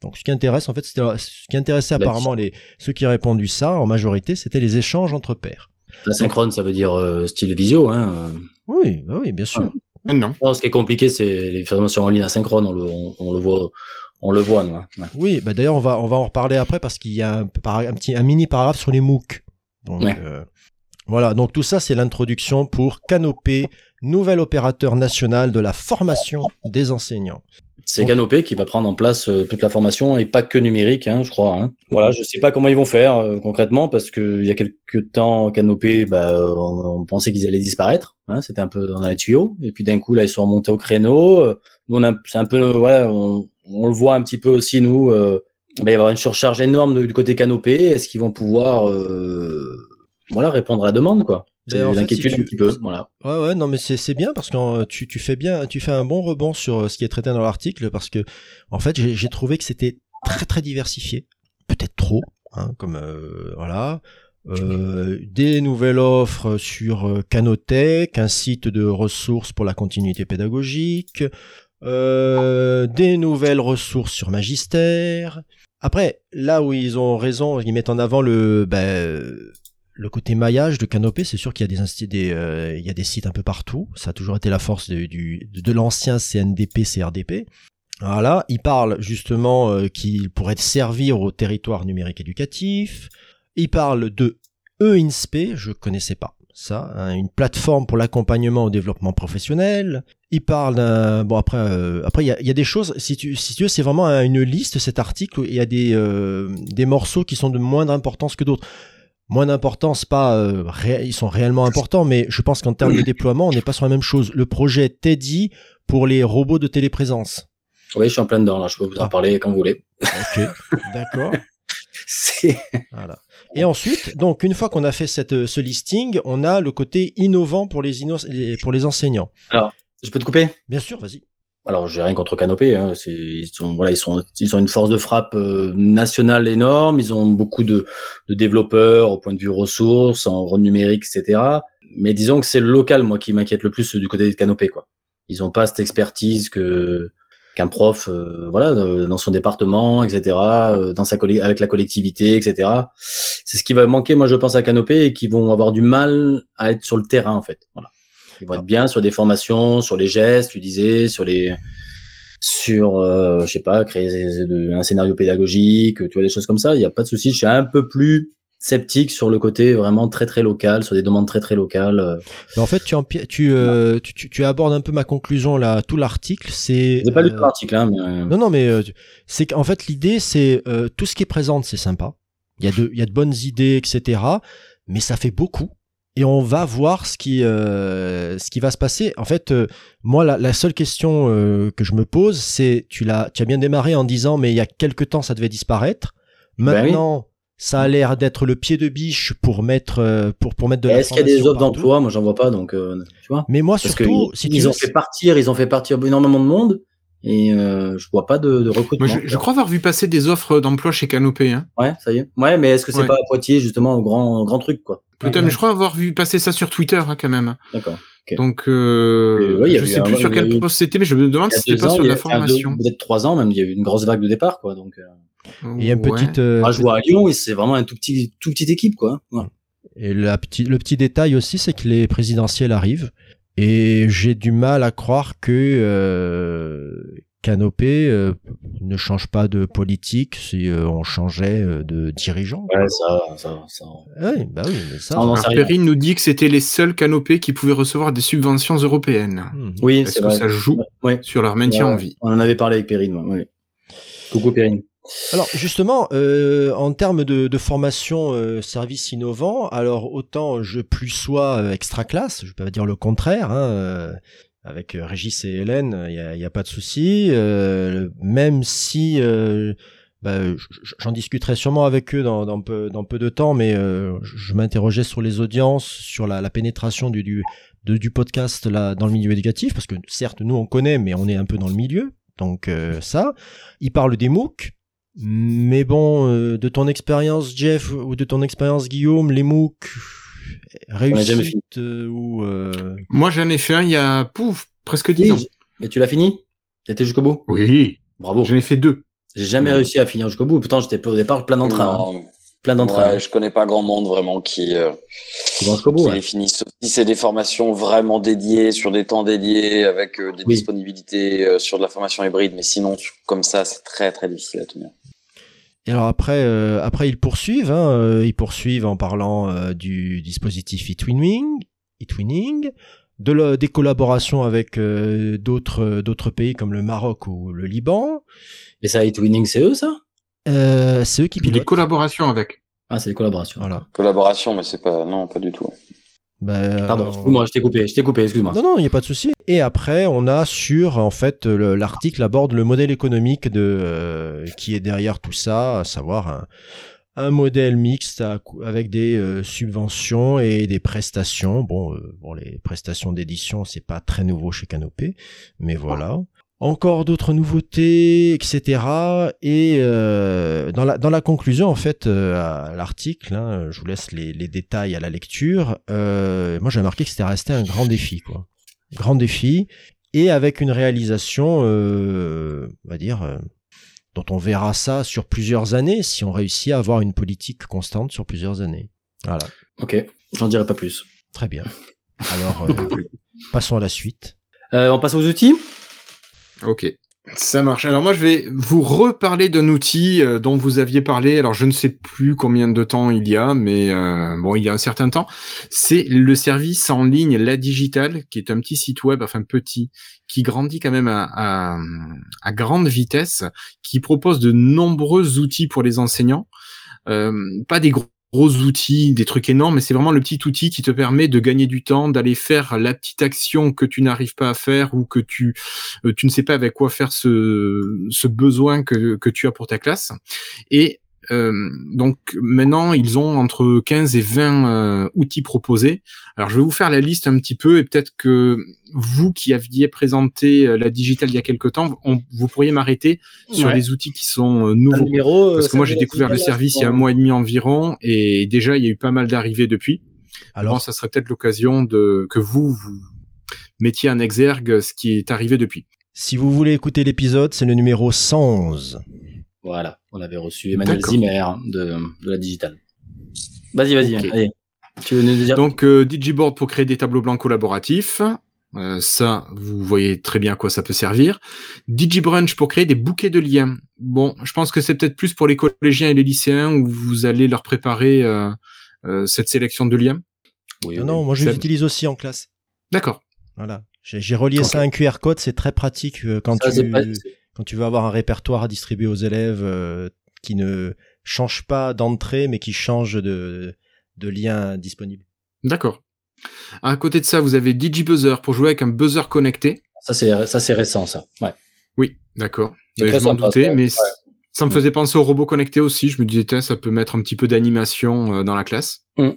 Speaker 3: Donc ce qui intéresse en fait, c'était ce qui intéressait
Speaker 1: Bah,
Speaker 3: apparemment les ceux qui répondu ça en majorité, c'était les échanges entre pairs.
Speaker 1: La synchrone, ça veut dire euh, style visio. Hein.
Speaker 3: Oui, bah oui, bien sûr.
Speaker 4: Ah, Non.
Speaker 1: Non, ce qui est compliqué, c'est les formations en ligne asynchrone. On le, on, on le voit, on le voit. nous, hein. Ouais.
Speaker 3: Oui, bah d'ailleurs on va on va en reparler après parce qu'il y a un, petit un mini paragraphe sur les MOOC. Donc
Speaker 1: Ouais.
Speaker 3: euh, voilà, donc tout ça c'est l'introduction pour Canopé, nouvel opérateur national de la formation des enseignants.
Speaker 1: C'est Canopé qui va prendre en place euh, toute la formation et pas que numérique, hein, je crois. Hein. Voilà, je sais pas comment ils vont faire euh, concrètement parce que il y a quelques temps, Canopé, bah, on, on pensait qu'ils allaient disparaître. Hein, C'était un peu dans les tuyaux. Et puis d'un coup, là, ils sont remontés au créneau. Nous, on c'est un peu, ouais, on, on le voit un petit peu aussi nous. Euh, il va y avoir une surcharge énorme du côté Canopé. Est-ce qu'ils vont pouvoir, euh, voilà, répondre à la demande, quoi? L'inquiétude
Speaker 3: si tu-
Speaker 1: un petit peu. Voilà.
Speaker 3: Ouais, ouais, non, mais c'est bien parce que euh, tu, tu fais bien, tu fais un bon rebond sur ce qui est traité dans l'article parce que, en fait, j'ai trouvé que c'était très très diversifié, peut-être trop, hein, comme euh, voilà, euh, des nouvelles offres sur Canotech, un site de ressources pour la continuité pédagogique, euh, des nouvelles ressources sur Magister. Après, là où ils ont raison, ils mettent en avant le, ben, le côté maillage de Canopé, c'est sûr qu'il y a des, insti- des euh, y a des sites un peu partout. Ça a toujours été la force de, l'ancien CNDP, CRDP. Voilà, il parle justement euh, qu'il pourrait servir au territoire numérique éducatif. Il parle de e-INSPE, je connaissais pas ça, hein, une plateforme pour l'accompagnement au développement professionnel. Il parle d'un bon après euh, après il y a, il y a des choses si tu si tu veux c'est vraiment un- une liste cet article il y a des euh, des morceaux qui sont de moindre importance que d'autres moins d'importance, pas euh, ré- ils sont réellement importants, mais je pense qu'en termes de déploiement, on n'est pas sur la même chose. Le projet Teddy pour les robots de téléprésence.
Speaker 1: Oui, je suis en plein dedans. Là, je peux vous en
Speaker 3: Ah.
Speaker 1: parler quand vous voulez.
Speaker 3: Ok, d'accord.
Speaker 1: C'est
Speaker 3: Voilà. Et ensuite, donc une fois qu'on a fait cette, euh, ce listing, on a le côté innovant pour les, inno- pour les enseignants.
Speaker 1: Je peux te couper?
Speaker 3: Bien sûr, vas-y.
Speaker 1: Alors, j'ai rien contre Canopé. Hein. Ils sont, voilà, ils sont, ils ont une force de frappe euh, nationale énorme. Ils ont beaucoup de, de développeurs au point de vue ressources, en rôle numérique, etc. Mais disons que c'est le local, moi, qui m'inquiète le plus du côté de Canopé, quoi. Ils ont pas cette expertise que prof, euh, voilà, euh, dans son département, etc., euh, dans sa avec la collectivité, etc. C'est ce qui va manquer, moi, je pense, à Canopé et qui vont avoir du mal à être sur le terrain, en fait. Voilà. Ils vont être bien sur des formations, sur les gestes, tu disais, sur les, sur, je sais pas, créer un scénario pédagogique, tu vois, des choses comme ça. Il n'y a pas de souci. Je suis un peu plus sceptique sur le côté vraiment très très local, sur des demandes très très locales. euh.
Speaker 3: Mais en fait, tu, euh, tu, tu, tu abordes un peu ma conclusion là. Tout l'article, c'est.
Speaker 1: J'ai pas lu
Speaker 3: euh,
Speaker 1: tout l'article, hein, mais
Speaker 3: Non, non, mais euh, c'est qu'en fait l'idée, c'est euh, tout ce qui est présent, c'est sympa. Il y a de, il y a de bonnes idées, etc. Mais ça fait beaucoup. et on va voir ce qui euh, ce qui va se passer. En fait, euh, moi la, la, seule question euh, que je me pose, c'est tu l'as tu as bien démarré en disant mais il y a quelque temps ça devait disparaître.
Speaker 1: Ben
Speaker 3: Maintenant, ça a l'air d'être le pied de biche pour mettre pour pour mettre de
Speaker 1: Est-ce qu'il y a des offres d'emploi Moi, j'en vois pas, donc euh, tu vois.
Speaker 3: Mais moi
Speaker 1: Parce que
Speaker 3: surtout,
Speaker 1: ils,
Speaker 3: si tu
Speaker 1: ils
Speaker 3: veux,
Speaker 1: ont fait partir, ils ont fait partir énormément de monde, et euh, je vois pas de, de recrutement.
Speaker 4: Moi, je, je crois avoir vu passer des offres d'emploi chez Canopé. Hein.
Speaker 1: Ouais, ça y est. Ouais, mais est-ce que c'est
Speaker 4: Ouais.
Speaker 1: pas à Poitiers justement au grand grand truc quoi?
Speaker 4: Peut-être, mais je crois avoir vu passer ça sur Twitter hein, quand même.
Speaker 1: D'accord. Ok.
Speaker 4: Donc, euh,
Speaker 1: ouais,
Speaker 4: je sais
Speaker 1: un-
Speaker 4: plus sur quel poste c'était, mais je me demande si c'était pas
Speaker 1: ans,
Speaker 4: sur la formation.
Speaker 1: peut-être trois ans même, il y a eu une grosse vague de départ quoi. Donc, euh,
Speaker 3: il y a une
Speaker 4: Ouais.
Speaker 3: petite euh,
Speaker 1: moi, je vois à Lyon, et c'est vraiment un tout petit tout petite équipe quoi. Ouais.
Speaker 3: Et la petit, le petit détail aussi, c'est que les présidentielles arrivent. Et j'ai du mal à croire que euh, Canopé euh, ne change pas de politique si euh, on changeait de dirigeant.
Speaker 1: Ouais, ça, ça, ça.
Speaker 3: Ouais, bah oui, mais ça.
Speaker 1: Ah, non.
Speaker 4: Perrine nous dit que c'était les seuls Canopés qui pouvaient recevoir des subventions européennes.
Speaker 3: Hmm.
Speaker 1: Oui,
Speaker 4: Est-ce
Speaker 1: c'est
Speaker 4: que
Speaker 1: vrai.
Speaker 4: ça joue
Speaker 1: Ouais.
Speaker 4: sur leur maintien
Speaker 1: Ouais,
Speaker 4: en vie
Speaker 1: On en avait parlé avec Perrine. Coucou Perrine.
Speaker 3: Alors justement, euh, en termes de, de formation euh, service innovant, alors autant je plus sois euh, extra classe, je peux pas dire le contraire. Hein, euh, avec euh, Régis et Hélène, il y a, y a pas de souci. même si bah, j'en discuterai sûrement avec eux dans, dans peu dans peu de temps, mais euh, je m'interrogeais sur les audiences, sur la, la pénétration du du, du podcast là dans le milieu éducatif, parce que certes nous on connaît, mais on est un peu dans le milieu. Donc euh, ça, il parle des MOOC, mais bon, euh, de ton expérience, Jeff, ou de ton expérience, Guillaume, les MOOC, réussite euh, ou euh,
Speaker 4: Moi, j'en ai fait un il y a pouf, presque 10 ans.
Speaker 1: Mais tu l'as fini? T'étais jusqu'au bout?
Speaker 4: Oui,
Speaker 1: Bravo.
Speaker 4: j'en ai fait deux.
Speaker 1: J'ai jamais
Speaker 2: Ouais.
Speaker 1: réussi à finir jusqu'au bout. Pourtant, j'étais au départ plein d'entrain. hein. Plein d'entrain.
Speaker 2: ouais, je connais pas grand monde vraiment qui, euh,
Speaker 1: bout.
Speaker 2: qui
Speaker 1: ouais.
Speaker 2: les finit. Sauf si c'est des formations vraiment dédiées, sur des temps dédiés, avec euh, des
Speaker 1: Oui.
Speaker 2: disponibilités euh, sur de la formation hybride. Mais sinon, comme ça, c'est très très difficile à tenir.
Speaker 3: Et alors après, euh, après ils poursuivent, hein, euh, ils poursuivent en parlant euh, du dispositif eTwinning, eTwinning, de la- des collaborations avec euh, d'autres d'autres pays comme le Maroc ou le Liban.
Speaker 1: Et ça, It Winning, c'est eux, ça?
Speaker 3: Euh, c'est eux qui
Speaker 4: Des
Speaker 3: pilotent.
Speaker 4: collaborations avec.
Speaker 1: Ah, c'est des collaborations.
Speaker 3: Voilà.
Speaker 2: Collaboration, mais c'est pas, non, pas du tout.
Speaker 3: Bah,
Speaker 1: Pardon,
Speaker 3: euh,
Speaker 1: excuse-moi, je t'ai coupé, je t'ai coupé, excuse-moi.
Speaker 3: Non, non, il n'y a pas de souci. Et après, on a sur, en fait, le- l'article aborde le modèle économique de euh, qui est derrière tout ça, à savoir un, un modèle mixte à avec des euh, subventions et des prestations. Bon, euh, bon les prestations d'édition, c'est pas très nouveau chez Canopé, mais voilà. Encore d'autres nouveautés, etc. Et euh, dans, la, dans la conclusion, en fait, euh, à l'article, hein, je vous laisse les, les détails à la lecture. Euh, moi, j'ai remarqué que c'était resté un grand défi, quoi. Grand défi, et avec une réalisation, on va dire, dont on verra ça sur plusieurs années, si on réussit à avoir une politique constante sur plusieurs années. Voilà,
Speaker 1: Ok, j'en dirai pas plus.
Speaker 3: très bien. Alors, passons à la suite.
Speaker 1: On passe aux outils?
Speaker 4: Ok. Ça marche. Alors moi, je vais vous reparler d'un outil euh, dont vous aviez parlé. Alors je ne sais plus combien de temps il y a, mais euh, bon, il y a un certain temps. C'est le service en ligne La Digital, qui est un petit site web, enfin petit, qui grandit quand même à, à, à grande vitesse, qui propose de nombreux outils pour les enseignants. Euh, pas des gros gros outils, des trucs énormes, mais c'est vraiment le petit outil qui te permet de gagner du temps, d'aller faire la petite action que tu n'arrives pas à faire ou que tu euh, tu ne sais pas avec quoi faire ce, besoin que, que tu as pour ta classe. Et euh, donc maintenant, ils ont entre 15 et 20 euh, outils proposés. Alors je vais vous faire la liste un petit peu et peut-être que vous qui aviez présenté euh, la digitale il y a quelque temps, on- vous pourriez m'arrêter sur
Speaker 1: Ouais.
Speaker 4: les outils qui sont nouveaux.
Speaker 1: numéro,
Speaker 4: Parce que moi j'ai découvert le service il y a un mois et demi environ et déjà il y a eu pas mal d'arrivées depuis.
Speaker 3: Alors,
Speaker 4: Bon, ça serait peut-être l'occasion de que vous vous mettiez en exergue ce qui est arrivé depuis.
Speaker 3: si vous voulez écouter l'épisode, c'est le numéro 111.
Speaker 1: Voilà, on avait reçu Emmanuel. Zimmer de, de la digitale. Vas-y, vas-y,
Speaker 4: Ok.
Speaker 1: allez. Tu veux nous dire?
Speaker 4: Donc euh, Digiboard pour créer des tableaux blancs collaboratifs. Euh, ça, vous voyez très bien à quoi ça peut servir. DigiBrunch pour créer des bouquets de liens. Bon, je pense que c'est peut-être plus pour les collégiens et les lycéens où vous allez leur préparer euh, euh, cette sélection de liens.
Speaker 1: Oui,
Speaker 3: Non,
Speaker 1: oui.
Speaker 3: non, moi je l'utilise aussi en classe.
Speaker 4: D'accord.
Speaker 3: Voilà. J'ai relié ça à un QR code, c'est très pratique quand
Speaker 1: Ça,
Speaker 3: tu quand tu veux avoir un répertoire à distribuer aux élèves euh, qui ne change pas d'entrée mais qui change de de lien disponible.
Speaker 4: D'accord. À côté de ça, vous avez DigiBuzzer pour jouer avec un buzzer connecté.
Speaker 1: Ça, c'est, ça, c'est récent, ça. Ouais.
Speaker 4: Oui, d'accord. Je m'en doutais,
Speaker 1: ça.
Speaker 4: mais
Speaker 1: Ouais.
Speaker 4: ça me faisait penser au robot connecté aussi. Je me disais, tiens, ça peut mettre un petit peu d'animation euh, dans la classe.
Speaker 1: Mm.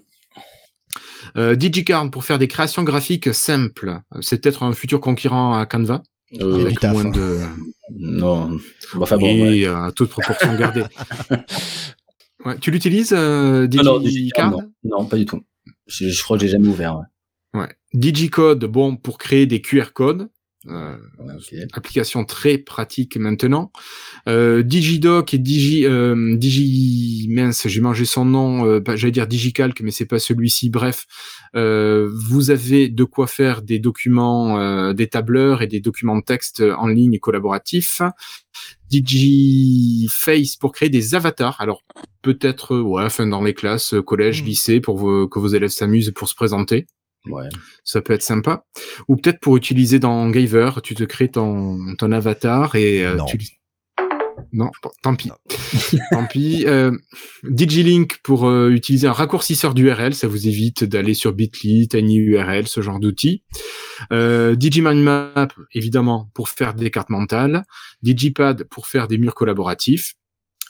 Speaker 4: Euh, DigiCard pour faire des créations graphiques simples. C'est peut-être un futur concurrent à Canva.
Speaker 1: Euh,
Speaker 4: avec
Speaker 3: Epitaph,
Speaker 4: moins
Speaker 3: hein.
Speaker 4: de...
Speaker 1: non. Enfin bon,
Speaker 4: et
Speaker 1: ouais.
Speaker 4: euh, à toute proportion gardée. Ouais, tu l'utilises, euh,
Speaker 1: Non, non,
Speaker 4: DigiCard
Speaker 1: non, non, pas du tout. Je, je crois que j'ai jamais ouvert. Ouais.
Speaker 4: Ouais. DigiCode, bon, pour créer des QR codes. Euh, application très pratique maintenant. Euh, DigiDoc et Digi, euh, Digi, mince, j'ai mangé son nom, euh, bah, j'allais dire DigiCalc, mais c'est pas celui-ci. Bref, euh, vous avez de quoi faire des documents, euh, des tableurs et des documents de texte en ligne et collaboratifs. DigiFace pour créer des avatars. Alors peut-être, ouais, enfin dans les classes, collège,
Speaker 3: Mm.
Speaker 4: lycée, pour vos- que vos élèves s'amusent pour se présenter
Speaker 1: Ouais.
Speaker 4: ça peut être sympa. Ou peut-être pour utiliser dans Gaver, tu te crées ton, ton avatar et euh,
Speaker 3: Non.
Speaker 4: tu... Non, bon, tant pis. tant pis. Euh, DigiLink pour euh, utiliser un raccourcisseur d'URL, ça vous évite d'aller sur Bitly, TinyURL, ce genre d'outils. Euh, DigiMindMap, évidemment, pour faire des cartes mentales. DigiPad pour faire des murs collaboratifs.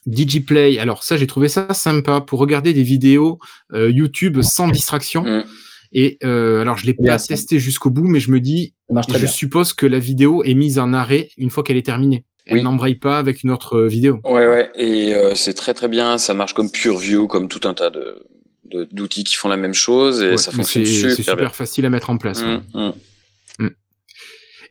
Speaker 4: DigiPlay, alors ça j'ai trouvé ça sympa pour regarder des vidéos euh, YouTube sans distraction.
Speaker 2: Mm.
Speaker 4: Et euh, alors, je l'ai pas testé jusqu'au bout, mais je me dis, je
Speaker 1: bien.
Speaker 4: suppose que la vidéo est mise en arrêt une fois qu'elle est terminée. Elle
Speaker 2: Oui.
Speaker 4: n'embraye pas avec une autre euh, vidéo.
Speaker 2: Ouais, ouais, et euh, c'est très très bien. Ça marche comme PureView, comme tout un tas de d'outils qui font la même chose et
Speaker 4: Ouais,
Speaker 2: ça fonctionne super,
Speaker 4: c'est super
Speaker 2: bien.
Speaker 4: facile à mettre en place. ouais.
Speaker 2: Mm, mm.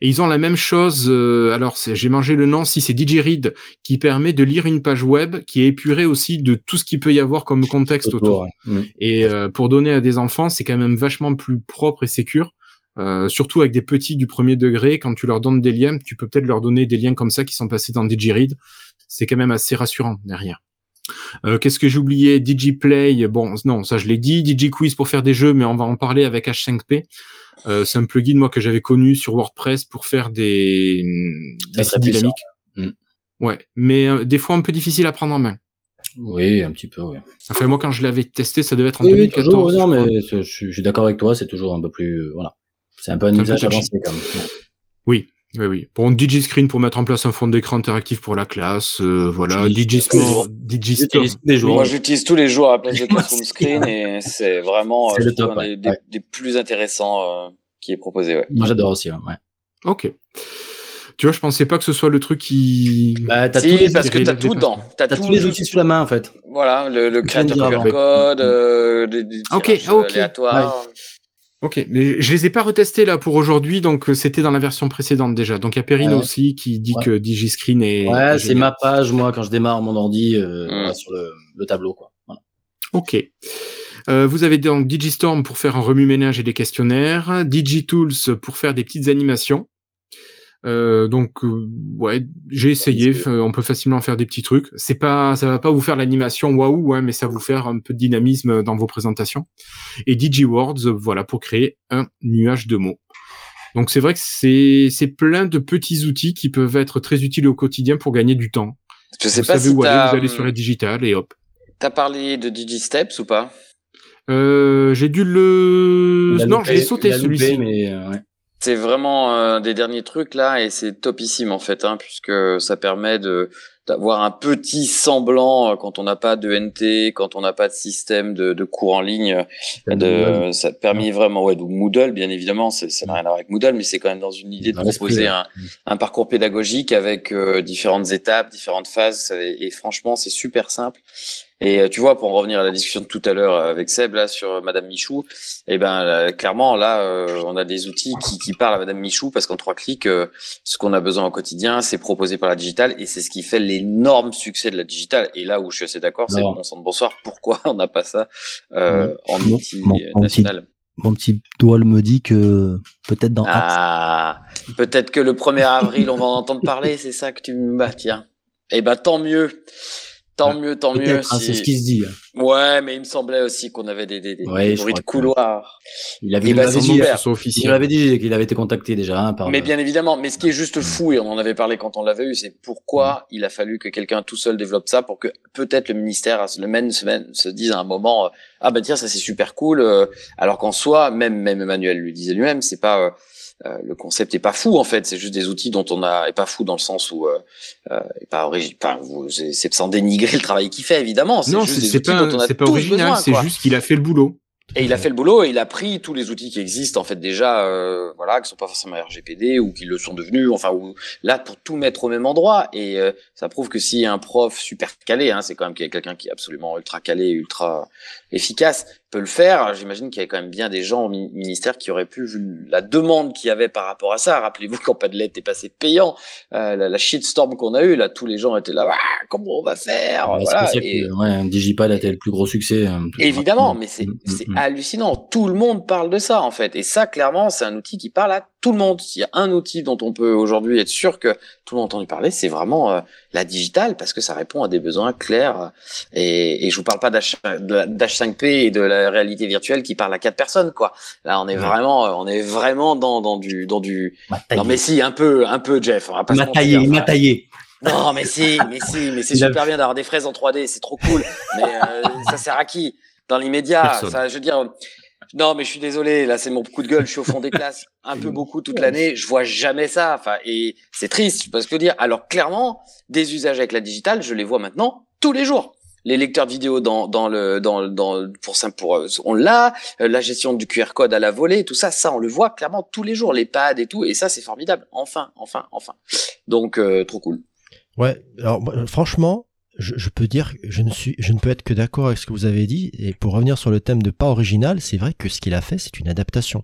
Speaker 4: Et ils ont la même chose. euh, alors, j'ai mangé le nom. Si c'est DigiRead qui permet de lire une page web, qui est épurée aussi de tout ce qu'il peut y avoir comme contexte autour.
Speaker 1: Mm.
Speaker 4: Et euh, pour donner à des enfants, c'est quand même vachement plus propre et sécure. Euh, surtout avec des petits du premier degré, quand tu leur donnes des liens, tu peux peut-être leur donner des liens comme ça qui sont passés dans DigiRead. C'est quand même assez rassurant derrière. Euh, Qu'est-ce que j'ai oublié DigiPlay, bon, non, ça je l'ai dit. DigiQuiz pour faire des jeux, mais on va en parler avec H5P. Euh, c'est un plugin moi que j'avais connu sur WordPress pour faire des, des sites dynamiques.
Speaker 1: Mm.
Speaker 4: Ouais, mais euh, des fois un peu difficile à prendre en main.
Speaker 1: Oui, un petit peu, oui.
Speaker 4: Enfin, moi, quand je l'avais testé, ça devait être en
Speaker 1: Oui, oui,
Speaker 4: 2014.
Speaker 1: toujours,
Speaker 4: je
Speaker 1: non, mais je suis, je suis d'accord avec toi, c'est toujours un peu plus, voilà. C'est un peu un usage avancé, quand même.
Speaker 4: Oui, oui, oui. Bon, DigiScreen pour mettre en place un fond d'écran interactif pour la classe, euh, voilà.
Speaker 1: Tous les jours.
Speaker 2: Moi, j'utilise tous les jours à la place de Classroom Screen et c'est vraiment euh,
Speaker 1: top,
Speaker 2: un des,
Speaker 1: ouais.
Speaker 2: des-
Speaker 1: Ouais.
Speaker 2: des plus intéressants euh, qui est proposé. Ouais.
Speaker 1: Moi, j'adore aussi, ouais.
Speaker 4: Ok. Tu vois, je pensais pas que ce soit le truc qui.
Speaker 1: Bah, t'as
Speaker 2: Si, parce que t'as tout dedans. T'as
Speaker 1: tous les
Speaker 2: le-
Speaker 1: outils sous la main, en fait.
Speaker 2: Voilà, le, le
Speaker 1: de
Speaker 2: créateur
Speaker 1: avant.
Speaker 2: code, euh, des, des
Speaker 4: Ok, ah, ok. Ok, mais je les ai pas retestés là pour aujourd'hui, donc euh, c'était dans la version précédente déjà. Donc il y a Perrine
Speaker 1: Ouais.
Speaker 4: aussi qui dit
Speaker 1: Ouais.
Speaker 4: que DigiScreen est.
Speaker 1: Ouais,
Speaker 4: est
Speaker 1: c'est ma page, moi, quand je démarre mon ordi, euh,
Speaker 2: Mm.
Speaker 1: sur le, le tableau, quoi. Voilà.
Speaker 4: Ok. Euh, vous avez donc DigiStorm pour faire un remue-ménage et des questionnaires, DigiTools pour faire des petites animations. Euh, donc euh, ouais, j'ai essayé. euh, on peut facilement faire des petits trucs. C'est pas, ça va pas vous faire l'animation waouh, ouais, mais ça va vous faire un peu de dynamisme dans vos présentations. Et DigiWords, voilà, pour créer un nuage de mots. Donc c'est vrai que c'est c'est plein de petits outils qui peuvent être très utiles au quotidien pour gagner du temps.
Speaker 2: Je sais
Speaker 4: vous
Speaker 2: pas
Speaker 4: savez
Speaker 2: si
Speaker 4: où aller,
Speaker 2: t'as
Speaker 4: vous allez sur la digitale et hop.
Speaker 2: t'as parlé de DigiSteps ou pas?
Speaker 4: Euh, j'ai dû le. Non, l'ai sauté celui-ci.
Speaker 1: mais euh, ouais.
Speaker 2: C'est vraiment euh, des derniers trucs là et c'est topissime en fait, hein, puisque ça permet de d'avoir un petit semblant euh, quand on n'a pas de NT, quand on n'a pas de système de, de cours en ligne. De, ça permet vraiment, ouais, donc Moodle, bien évidemment, c'est- ça n'a rien à voir avec Moodle, mais c'est quand même dans une idée de proposer un, un parcours pédagogique avec euh, différentes étapes, différentes phases, et, et franchement, c'est super simple. Et euh, tu vois, pour en revenir à la discussion de tout à l'heure avec Seb là sur euh, Madame Michou, eh ben euh, clairement là, euh, on a des outils qui, qui parlent à Madame Michou parce qu'en trois clics, euh, ce qu'on a besoin au quotidien, c'est proposé par la digitale et c'est ce qui fait l'énorme succès de la digitale. Et là où je suis assez d'accord, c'est bon sang de bonsoir. Pourquoi on n'a pas ça euh, en outil euh, national?
Speaker 5: Mon petit doigt me dit que peut-être dans.
Speaker 2: Ah, peut-être que le 1er avril, on va en entendre parler, c'est ça que tu me bah tiens. Eh ben tant mieux. Tant mieux, tant mieux.
Speaker 1: Hein,
Speaker 2: si-
Speaker 1: c'est ce qui se dit. hein.
Speaker 2: Ouais, mais il me semblait aussi qu'on avait des, des, des
Speaker 1: Ouais,
Speaker 2: bruits de
Speaker 1: que-
Speaker 2: couloir.
Speaker 1: Il avait, il dit,
Speaker 4: soit
Speaker 1: il m'avait dit qu'il avait été contacté déjà hein, par.
Speaker 2: Mais bien évidemment, mais ce qui est juste fou, et on en avait parlé quand on l'avait eu, c'est
Speaker 1: Mm.
Speaker 2: pourquoi il a fallu que quelqu'un tout seul développe ça pour que peut-être le ministère, le même semaine, se dise à un moment, euh, ah ben tiens, ça c'est super cool, euh, alors qu'en soi, même, même Emmanuel lui disait lui-même, c'est pas, euh, euh, le concept est pas fou en fait, c'est juste des outils dont on a, est pas fou dans le sens où, euh, euh, est pas vous- c'est c'est sans dénigrer le travail qu'il fait évidemment, c'est
Speaker 4: Non,
Speaker 2: juste
Speaker 4: c'est
Speaker 2: des
Speaker 4: c'est
Speaker 2: outils
Speaker 4: pas,
Speaker 2: dont on a
Speaker 4: c'est pas
Speaker 2: tous
Speaker 4: original,
Speaker 2: besoin,
Speaker 4: c'est
Speaker 2: quoi.
Speaker 4: juste qu'il a fait le boulot.
Speaker 2: Et il a fait le boulot et il a pris tous les outils qui existent en fait déjà, euh, voilà, qui sont pas forcément RGPD ou qui le sont devenus, enfin ou là pour tout mettre au même endroit. Et euh, ça prouve que si un prof super calé, hein, c'est quand même qu'il y a quelqu'un qui est absolument ultra calé, ultra efficace, peut le faire. J'imagine qu'il y a quand même bien des gens au mi- ministère qui auraient pu vu la demande qu'il y avait par rapport à ça. Rappelez-vous quand Padlet est passé payant, euh, la, la shitstorm qu'on a eu là, tous les gens étaient là, Ah, comment on va faire?
Speaker 1: Ouais, c'est
Speaker 2: Voilà. Et-
Speaker 1: que ouais, Digipad a été le plus gros succès. tout
Speaker 2: Évidemment, mais c'est
Speaker 1: Mm, mm, mm.
Speaker 2: hallucinant. Tout le monde parle de ça en fait, et ça clairement c'est un outil qui parle à tout le monde. S'il y a un outil dont on peut aujourd'hui être sûr que tout le monde a entendu parler, c'est vraiment euh, la digitale parce que ça répond à des besoins clairs. Et, et je vous parle pas d'H- de la- d'H5P et de la réalité virtuelle qui parle à quatre personnes quoi. Là on est vraiment, euh, on est vraiment dans dans du dans du. Non mais si un peu un peu Jeff, on va pas
Speaker 1: Il
Speaker 2: se
Speaker 1: m'a
Speaker 2: mentir,
Speaker 1: taillé, il m'a
Speaker 2: enfin,
Speaker 1: taillé.
Speaker 2: non, mais si, mais si, mais c'est super bien d'avoir des fraises en 3D, c'est trop cool. Mais euh, ça sert à qui? Dans l'immédiat, ça, je veux dire. Non, mais je suis désolé. Là, c'est mon coup de gueule. Je suis au fond des classes, un peu beaucoup toute l'année. Je vois jamais ça. Enfin, et c'est triste, parce que je veux dire. Alors clairement, des usages avec la digitale, je les vois maintenant tous les jours. Les lecteurs vidéo dans dans le dans dans pour ça pour euh, on l'a Euh, la gestion du QR code à la volée tout ça ça on le voit clairement tous les jours les pads et tout et ça c'est formidable enfin enfin enfin donc euh, trop cool
Speaker 3: Ouais, alors franchement, je, je peux dire, je ne suis, je ne peux être que d'accord avec ce que vous avez dit. Et pour revenir sur le thème de pas original, c'est vrai que ce qu'il a fait, c'est une adaptation.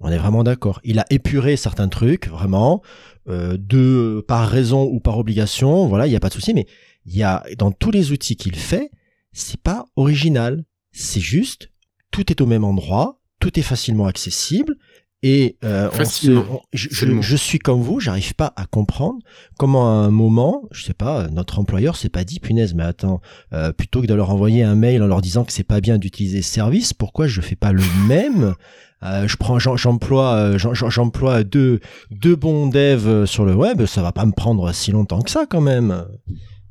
Speaker 3: On est vraiment d'accord. Il a épuré certains trucs, vraiment, euh, de par raison ou par obligation. Voilà, il n'y a pas de souci. Mais il y a dans tous les outils qu'il fait, c'est pas original. C'est juste, tout est au même endroit, tout est facilement accessible. Et euh, on se-
Speaker 4: Facilement.
Speaker 3: on- je, je- je suis comme vous, j'arrive pas à comprendre comment à un moment, je sais pas, notre employeur s'est pas dit punaise, mais attends, euh, plutôt que de leur envoyer un mail en leur disant que c'est pas bien d'utiliser ce service, pourquoi je fais pas le même? Euh, Je prends, j'em- j'emploie, euh, j'em- j'em- j'emploie deux deux bons devs sur le web, ça va pas me prendre si longtemps que ça quand même.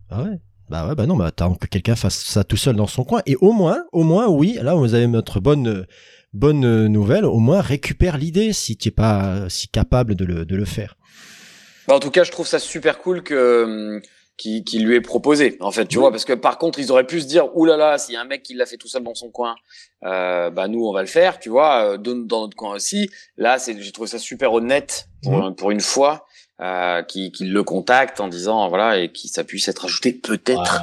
Speaker 3: Ah ouais? Bah ouais, bah non, bah attends que quelqu'un fasse ça tout seul dans son coin. Et au moins, au moins, oui, là vous avez notre bonne euh, bonne euh, nouvelle, au moins récupère l'idée si tu es pas euh, si capable de le, de le faire.
Speaker 2: Bah, en tout cas, je trouve ça super cool que hum, qui qui lui est proposé. En fait, tu vois, parce que par contre, ils auraient pu se dire, oulala, là là, s'il y a un mec qui l'a fait tout seul dans son coin, euh, bah nous, on va le faire, tu vois, euh, dans, dans notre coin aussi. Là, c'est, j'ai trouvé ça super honnête pour pour une fois. Euh, qui, qui le contacte en disant voilà et qui ça puisse être ajouté peut-être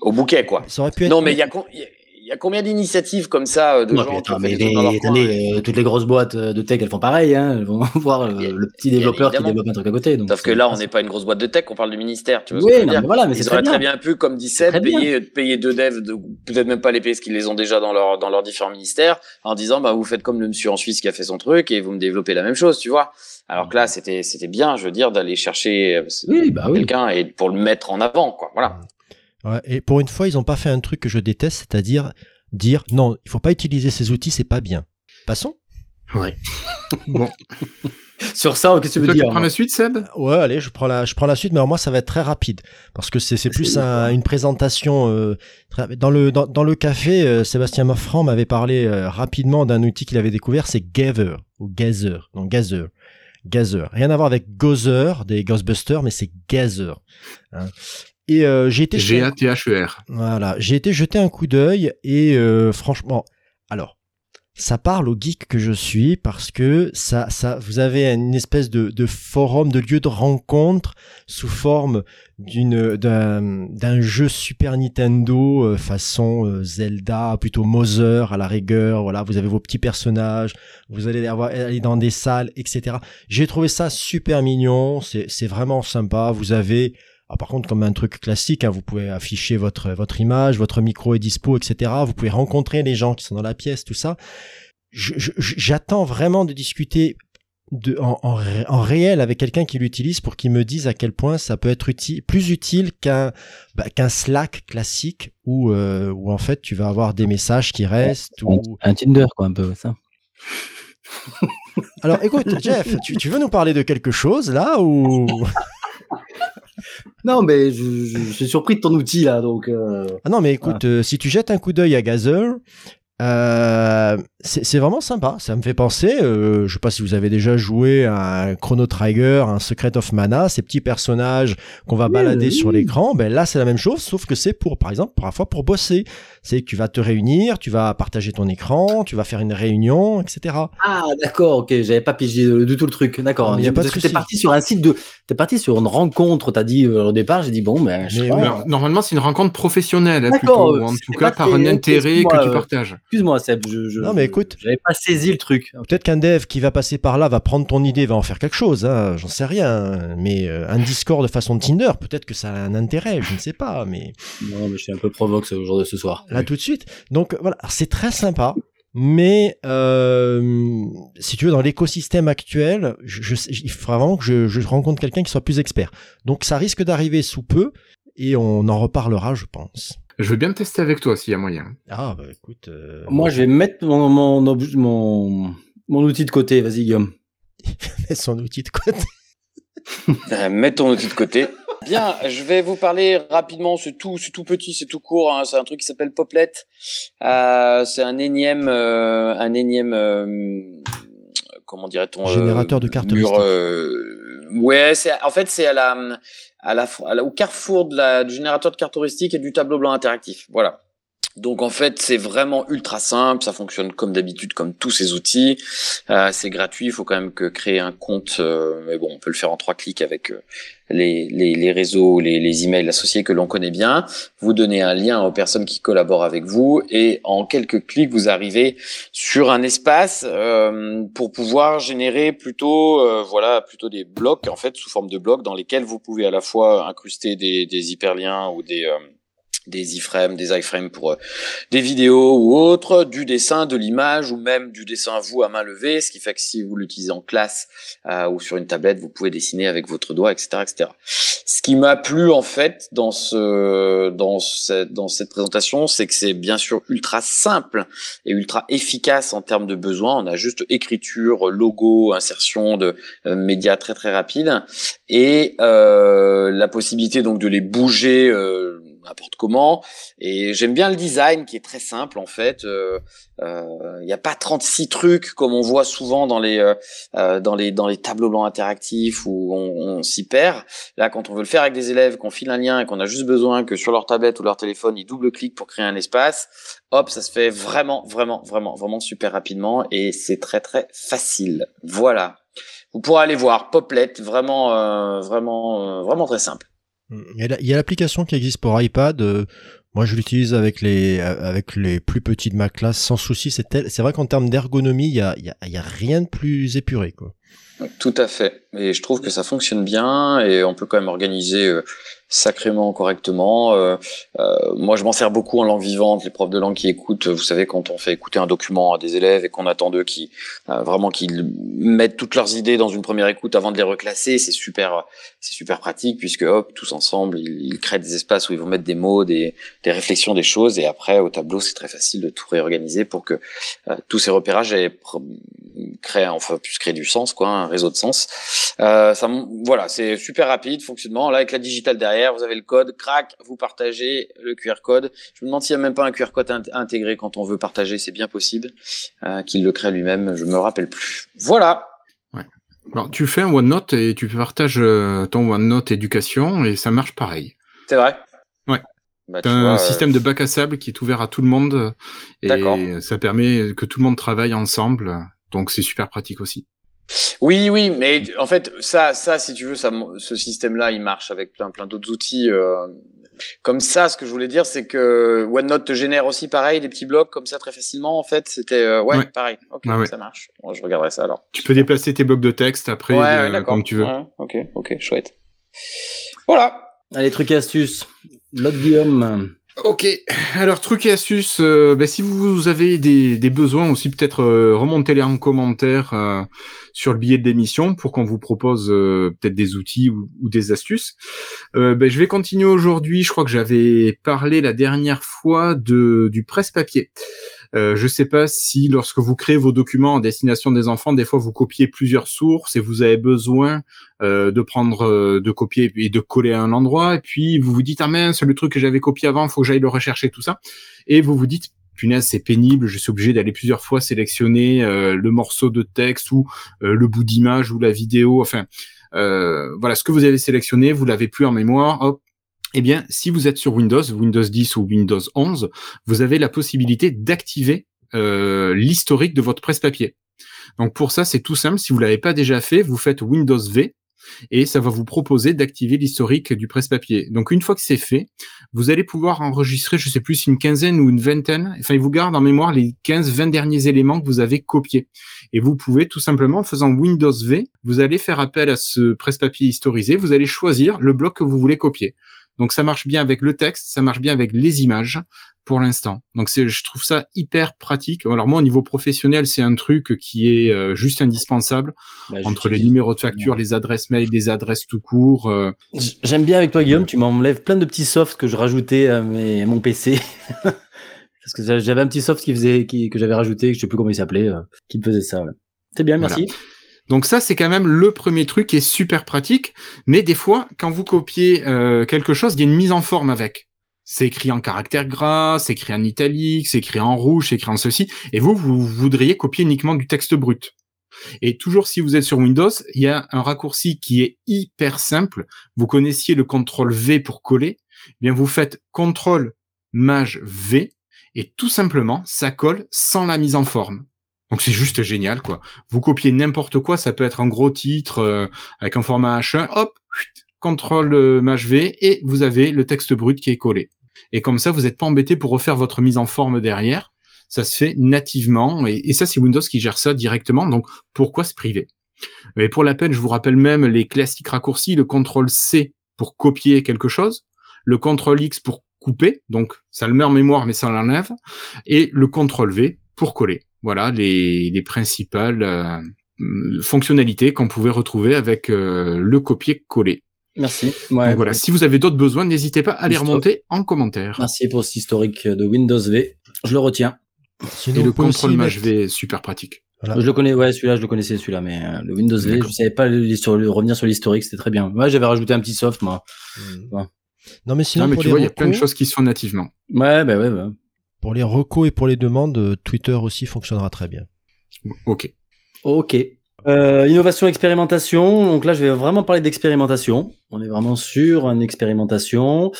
Speaker 2: au bouquet quoi.
Speaker 3: Ça aurait pu être
Speaker 2: Non mais il y a y a- y a combien d'initiatives comme ça euh, de
Speaker 1: Ouais,
Speaker 2: gens
Speaker 1: attends, mais
Speaker 2: dans
Speaker 1: les- attendez, euh, toutes les grosses boîtes euh, de tech, elles font pareil. Hein. Elles vont voir le petit développeur qui développe un truc à côté. Donc
Speaker 2: Sauf que là, on n'est pas une grosse boîte de tech, on parle du ministère, tu vois ce
Speaker 1: Oui,
Speaker 2: que
Speaker 1: non,
Speaker 2: dire
Speaker 1: mais voilà, mais c'est
Speaker 2: Ils
Speaker 1: très
Speaker 2: auraient très
Speaker 1: bien.
Speaker 2: bien pu, comme
Speaker 1: bien.
Speaker 2: payer, payer deux devs, de- peut-être même pas les payer parce qu'ils les ont déjà dans leur dans leurs différents ministères, en disant bah vous faites comme le monsieur en Suisse qui a fait son truc et vous me développez la même chose, tu vois. Alors que là, c'était c'était bien, je veux dire, d'aller chercher
Speaker 1: Oui, bah oui.
Speaker 2: quelqu'un et pour le mettre en avant, quoi. Voilà.
Speaker 3: Ouais, et pour une fois, ils ont pas fait un truc que je déteste, c'est-à-dire dire non, il faut pas utiliser ces outils, c'est pas bien. Passons.
Speaker 4: Ouais. Bon.
Speaker 1: Sur ça, qu'est-ce que tu veux
Speaker 4: Toi, tu
Speaker 1: dire
Speaker 4: prends la suite, Seb?
Speaker 3: Ouais, allez, je prends la, je prends la suite, mais alors moi, ça va être très rapide parce que c'est, c'est plus un- une présentation. euh, très- dans le dans, dans le café, euh, Sébastien Moffran m'avait parlé euh, rapidement d'un outil qu'il avait découvert, c'est Gather ou Gather, non Gather, Gather. Rien à voir avec Gozer des Ghostbusters, mais c'est Gather. hein. Et euh, j'ai été
Speaker 4: G-A-T-H-E-R.
Speaker 3: Voilà, j'ai été jeter un coup d'œil et euh, franchement, alors, ça parle au geek que je suis parce que ça, ça, vous avez une espèce de, de forum, de lieu de rencontre sous forme d'une d'un d'un jeu Super Nintendo euh, façon euh, Zelda, plutôt Mother à la rigueur. Voilà, vous avez vos petits personnages, vous allez aller dans des salles, etc. J'ai trouvé ça super mignon, c'est c'est vraiment sympa. Vous avez ah, par contre, comme un truc classique, hein, vous pouvez afficher votre votre image, votre micro est dispo, etc. Vous pouvez rencontrer les gens qui sont dans la pièce, tout ça. J'attends vraiment de discuter de, en, en, en réel avec quelqu'un qui l'utilise pour qu'il me dise à quel point ça peut être utile, plus utile qu'un bah, qu'un Slack classique où, euh, où en fait tu vas avoir des messages qui restent.
Speaker 5: Un,
Speaker 3: Ou...
Speaker 5: un Tinder, quoi, un peu, ça.
Speaker 3: Alors écoute, Jeff, tu, tu veux nous parler de quelque chose là ou
Speaker 1: Non, mais je, je- je suis surpris de ton outil là, donc. euh,
Speaker 3: Ah non, mais écoute, euh, si tu jettes un coup d'œil à Gazer, euh, c'est c'est vraiment sympa. Ça me fait penser, euh, je sais pas si vous avez déjà joué à un Chrono Trigger, un Secret of Mana, ces petits personnages qu'on va balader
Speaker 1: oui.
Speaker 3: sur l'écran. Ben là, c'est la même chose, sauf que c'est pour, par exemple, parfois pour bosser. C'est que tu vas te réunir, tu vas partager ton écran, tu vas faire une réunion, etc.
Speaker 1: Ah, d'accord, ok, j'avais pas pigé du tout le truc, d'accord.
Speaker 3: Non, mais y a pas de
Speaker 1: Parce que
Speaker 3: souci.
Speaker 1: T'es parti sur un site de. T'es parti sur une rencontre, t'as dit euh, au départ, j'ai dit bon, ben. je
Speaker 3: Mais.
Speaker 4: Alors, normalement, c'est une rencontre professionnelle, hein,
Speaker 1: D'accord,
Speaker 4: plutôt, ou en tout cas par un intérêt que tu
Speaker 1: euh,
Speaker 4: partages.
Speaker 1: Excuse-moi, Seb, je, je-
Speaker 3: Non, mais écoute.
Speaker 1: J'avais pas saisi le truc.
Speaker 3: Peut-être qu'un dev qui va passer par là va prendre ton idée, va en faire quelque chose, hein, j'en sais rien. Mais euh, un Discord de façon Tinder, peut-être que ça a un intérêt, je ne sais pas, mais
Speaker 1: Non, mais je suis un peu provoque ce jour de ce soir.
Speaker 3: là tout de suite. Donc voilà, c'est très sympa, mais euh, si tu veux, dans l'écosystème actuel, je, je- il faudra vraiment que je, je rencontre quelqu'un qui soit plus expert. Donc ça risque d'arriver sous peu, et on en reparlera, je pense.
Speaker 4: Je veux bien le tester avec toi s'il y a moyen.
Speaker 3: Ah bah écoute, euh,
Speaker 1: Moi, je vais mettre mon, mon, obj- mon, mon outil de côté. Vas-y, Guillaume.
Speaker 3: mets son outil de côté.
Speaker 2: Euh, Mets ton outil de côté. Bien, je vais vous parler rapidement. C'est tout, c'est tout petit, c'est tout court. hein. C'est un truc qui s'appelle Poplet. Euh, c'est un énième, euh, un énième, euh, comment dirait-on, euh,
Speaker 3: Générateur de cartes
Speaker 2: mur,
Speaker 3: mystiques.
Speaker 2: euh, ouais, c'est en fait c'est à la, à la, au carrefour de la, du générateur de cartes heuristiques et du tableau blanc interactif. Voilà. Donc en fait, c'est vraiment ultra simple, ça fonctionne comme d'habitude, comme tous ces outils. Euh, c'est gratuit, il faut quand même que créer un compte, euh, mais bon, on peut le faire en trois clics avec euh, les, les, les réseaux, les, les emails associés que l'on connaît bien. Vous donnez un lien aux personnes qui collaborent avec vous et en quelques clics, vous arrivez sur un espace euh, pour pouvoir générer plutôt, euh, voilà, plutôt des blocs en fait sous forme de blocs dans lesquels vous pouvez à la fois incruster des, des hyperliens ou des des iframes, des iframes pour euh, des vidéos ou autres, du dessin, de l'image ou même du dessin à vous à main levée, ce qui fait que si vous l'utilisez en classe euh, ou sur une tablette, vous pouvez dessiner avec votre doigt, etc., etc. Ce qui m'a plu en fait dans ce dans cette dans cette présentation, c'est que c'est bien sûr ultra simple et ultra efficace en termes de besoins. On a juste écriture, logo, insertion de euh, médias très très rapide et euh, la possibilité donc de les bouger euh, n'importe comment. Et j'aime bien le design qui est très simple en fait. Il euh, n'y a pas 36 trucs comme on voit souvent dans les euh, euh, dans les dans les tableaux blancs interactifs où on, s'y perd. Là, quand on veut le faire avec des élèves, qu'on file un lien et qu'on a juste besoin que sur leur tablette ou leur téléphone, ils double-cliquent pour créer un espace, hop, ça se fait vraiment, vraiment, vraiment, vraiment super rapidement et c'est très, très facile. Voilà. Vous pourrez aller voir Poplet, vraiment, euh, vraiment, euh, vraiment très simple.
Speaker 3: Il y a la- il y a l'application qui existe pour iPad. euh, moi, je l'utilise avec les euh, avec les plus petits de ma classe sans souci. C'est vrai qu'en termes d'ergonomie, il y a, y a rien de plus épuré quoi.
Speaker 2: Tout à fait. Et je trouve que ça fonctionne bien et on peut quand même organiser euh, sacrément correctement. Euh, euh, moi, je m'en sers beaucoup en langue vivante. Les profs de langue qui écoutent, vous savez, quand on fait écouter un document à des élèves et qu'on attend d'eux qui euh, vraiment qu'ils mettent toutes leurs idées dans une première écoute avant de les reclasser, c'est super, c'est super pratique puisque hop, tous ensemble, ils, ils créent des espaces où ils vont mettre des mots, des, des réflexions, des choses et après au tableau, c'est très facile de tout réorganiser pour que euh, tous ces repérages aient créent, enfin, puissent créer du sens, quoi, un réseau de sens. Euh, ça, voilà, c'est super rapide, fonctionnement. Là, avec la digitale derrière, vous avez le code, crac, vous partagez le QR code. Je me demande s'il n'y a même pas un QR code int- intégré quand on veut partager, c'est bien possible euh, qu'il le crée lui-même. Je me rappelle plus. Voilà.
Speaker 4: Alors, tu fais un OneNote et tu partages euh, ton OneNote éducation et ça marche pareil.
Speaker 2: C'est vrai?
Speaker 4: Ouais.
Speaker 2: Bah, tu
Speaker 4: un
Speaker 2: vois, euh,
Speaker 4: système de bac à sable qui est ouvert à tout le monde et ça permet que tout le monde travaille ensemble. Donc c'est super pratique aussi.
Speaker 2: Oui, oui, mais en fait, ça, ça, si tu veux, ça, ce système-là, il marche avec plein, plein d'autres outils. euh, comme ça, ce que je voulais dire, c'est que OneNote te génère aussi pareil des petits blocs comme ça très facilement. En fait, c'était euh, ouais,
Speaker 4: Ouais.
Speaker 2: pareil. Ok,
Speaker 4: ouais.
Speaker 2: ça marche. Bon, je regarderai ça alors.
Speaker 4: Tu peux déplacer tes blocs de texte après
Speaker 2: ouais,
Speaker 4: euh, comme tu veux.
Speaker 2: Ouais, ok, ok, chouette. Voilà.
Speaker 1: Allez, trucs et astuces. L'autre Guillaume.
Speaker 4: Ok, alors truc et astuce, euh, ben, si vous avez des, des besoins aussi, peut-être euh, remontez-les en commentaire euh, sur le billet de l'émission pour qu'on vous propose peut-être des outils ou, ou des astuces. Ben, je vais continuer aujourd'hui, je crois que j'avais parlé la dernière fois de, du presse-papier. Euh, je sais pas si lorsque vous créez vos documents en destination des enfants, des fois vous copiez plusieurs sources et vous avez besoin euh, de prendre, euh, de copier et de coller à un endroit, et puis vous vous dites ah mince, le truc que j'avais copié avant, faut que j'aille le rechercher tout ça, et vous vous dites punaise, c'est pénible, je suis obligé d'aller plusieurs fois sélectionner le morceau de texte ou le bout d'image ou la vidéo, enfin voilà, ce que vous avez sélectionné, vous l'avez plus en mémoire, hop, eh bien, si vous êtes sur Windows, Windows 10 ou Windows 11, vous avez la possibilité d'activer euh, l'historique de votre presse-papier. Donc pour ça, c'est tout simple. Si vous l'avez pas déjà fait, vous faites Windows V et ça va vous proposer d'activer l'historique du presse-papier. Donc une fois que c'est fait, vous allez pouvoir enregistrer, je sais plus, une quinzaine ou une vingtaine. Enfin, il vous garde en mémoire les 15-20 derniers éléments que vous avez copiés. Et vous pouvez tout simplement, en faisant Windows V, vous allez faire appel à ce presse-papier historisé. Vous allez choisir le bloc que vous voulez copier. Donc ça marche bien avec le texte, ça marche bien avec les images pour l'instant. Donc c'est, je trouve ça hyper pratique. Alors moi au niveau professionnel, c'est un truc qui est euh, juste indispensable bah, entre les numéros de facture, les adresses mail, les adresses tout court. Euh.
Speaker 1: J'aime bien avec toi Guillaume, tu m'enlèves plein de petits softs que je rajoutais à, mes, à mon PC. Parce que j'avais un petit soft qui faisait, qui, que j'avais rajouté, je sais plus comment il s'appelait, euh, qui me faisait ça. C'est bien, merci.
Speaker 4: Donc ça, c'est quand même le premier truc qui est super pratique. Mais des fois, quand vous copiez euh, quelque chose, il y a une mise en forme avec. C'est écrit en caractère gras, c'est écrit en italique, c'est écrit en rouge, c'est écrit en ceci. Et vous, vous voudriez copier uniquement du texte brut. Et toujours si vous êtes sur Windows, il y a un raccourci qui est hyper simple. Vous connaissiez le contrôle V pour coller. Eh bien, vous faites contrôle maj V et tout simplement, ça colle sans la mise en forme. Donc c'est juste génial, quoi. Vous copiez n'importe quoi, ça peut être un gros titre euh, avec un format H1, hop, contrôle euh, V et vous avez le texte brut qui est collé. Et comme ça, vous n'êtes pas embêté pour refaire votre mise en forme derrière. Ça se fait nativement et, ça c'est Windows qui gère ça directement. Donc pourquoi se priver? Et pour la peine, je vous rappelle même les classiques raccourcis le contrôle C pour copier quelque chose, le contrôle X pour couper, donc ça le met en mémoire mais ça l'enlève, et le contrôle V pour coller. Voilà les, les principales euh, fonctionnalités qu'on pouvait retrouver avec euh, le copier-coller.
Speaker 1: Merci.
Speaker 4: Ouais, voilà. Si vous avez d'autres besoins, n'hésitez pas à les remonter en commentaire.
Speaker 1: Merci pour cet historique de Windows V. Je le retiens.
Speaker 4: Et le contrôle Maj V super pratique.
Speaker 1: Je le connais, ouais, celui-là, je le connaissais, celui-là, mais euh, le Windows V, je savais pas revenir sur l'historique, c'était très bien. Ouais, j'avais rajouté un petit soft, moi.
Speaker 3: Hmm. Non, mais sinon,
Speaker 4: mais tu vois, il y a plein de choses qui sont nativement.
Speaker 1: Ouais, bah ouais, bah.
Speaker 3: Pour les recos et pour les demandes, euh, Twitter aussi fonctionnera très bien.
Speaker 4: Ok.
Speaker 1: Ok. Euh, innovation, expérimentation. Donc là, je vais vraiment parler d'expérimentation. On est vraiment sur une expérimentation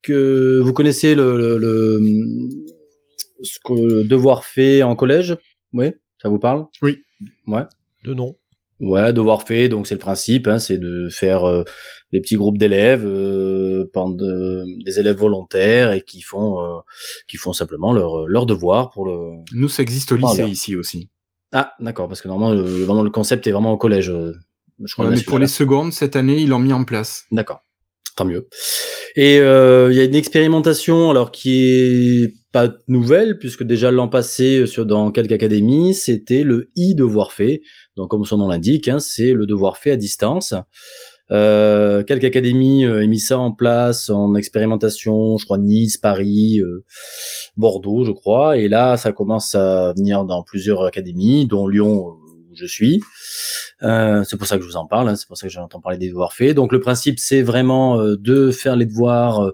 Speaker 1: que vous connaissez le, le, ce que le devoir fait en collège? Oui, ça vous parle?
Speaker 4: Oui.
Speaker 1: Ouais.
Speaker 3: De nom.
Speaker 1: Ouais, devoir fait. Donc c'est le principe, hein, c'est de faire euh, des petits groupes d'élèves, euh, des élèves volontaires et qui font euh, qui font simplement leur leur devoir pour le.
Speaker 4: Nous, ça existe au lycée ici aussi.
Speaker 1: Ah, d'accord, parce que normalement, le, vraiment le concept est vraiment au collège. Euh,
Speaker 4: je crois mais pour les secondes, cette année, ils l'ont mis en place.
Speaker 1: D'accord, tant mieux. Et euh, il y a une expérimentation, alors qui est pas nouvelle, puisque déjà l'an passé, sur dans quelques académies, c'était le i devoir fait. Donc, comme son nom l'indique, hein, c'est le devoir fait à distance. Euh, quelques académies euh, mis ça en place en expérimentation, je crois Nice, Paris, euh, Bordeaux, je crois. Et là, ça commence à venir dans plusieurs académies, dont Lyon où je suis. Euh, c'est pour ça que je vous en parle, hein, c'est pour ça que j'entends parler des devoirs faits. Donc le principe, c'est vraiment euh, de faire les devoirs,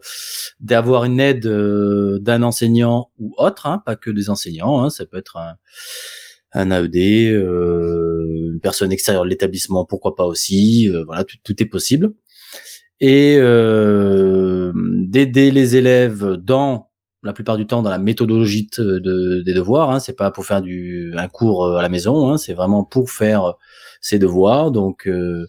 Speaker 1: d'avoir une aide d'un enseignant ou autre, hein, pas que des enseignants. Hein, ça peut être un, un AED, euh, une personne extérieure de l'établissement, pourquoi pas aussi. Euh, voilà, tout, est possible. Et euh, d'aider les élèves dans la plupart du temps dans la méthodologie de, des devoirs. Hein, c'est pas pour faire du un cours à la maison, hein, c'est vraiment pour faire ses devoirs. Donc euh,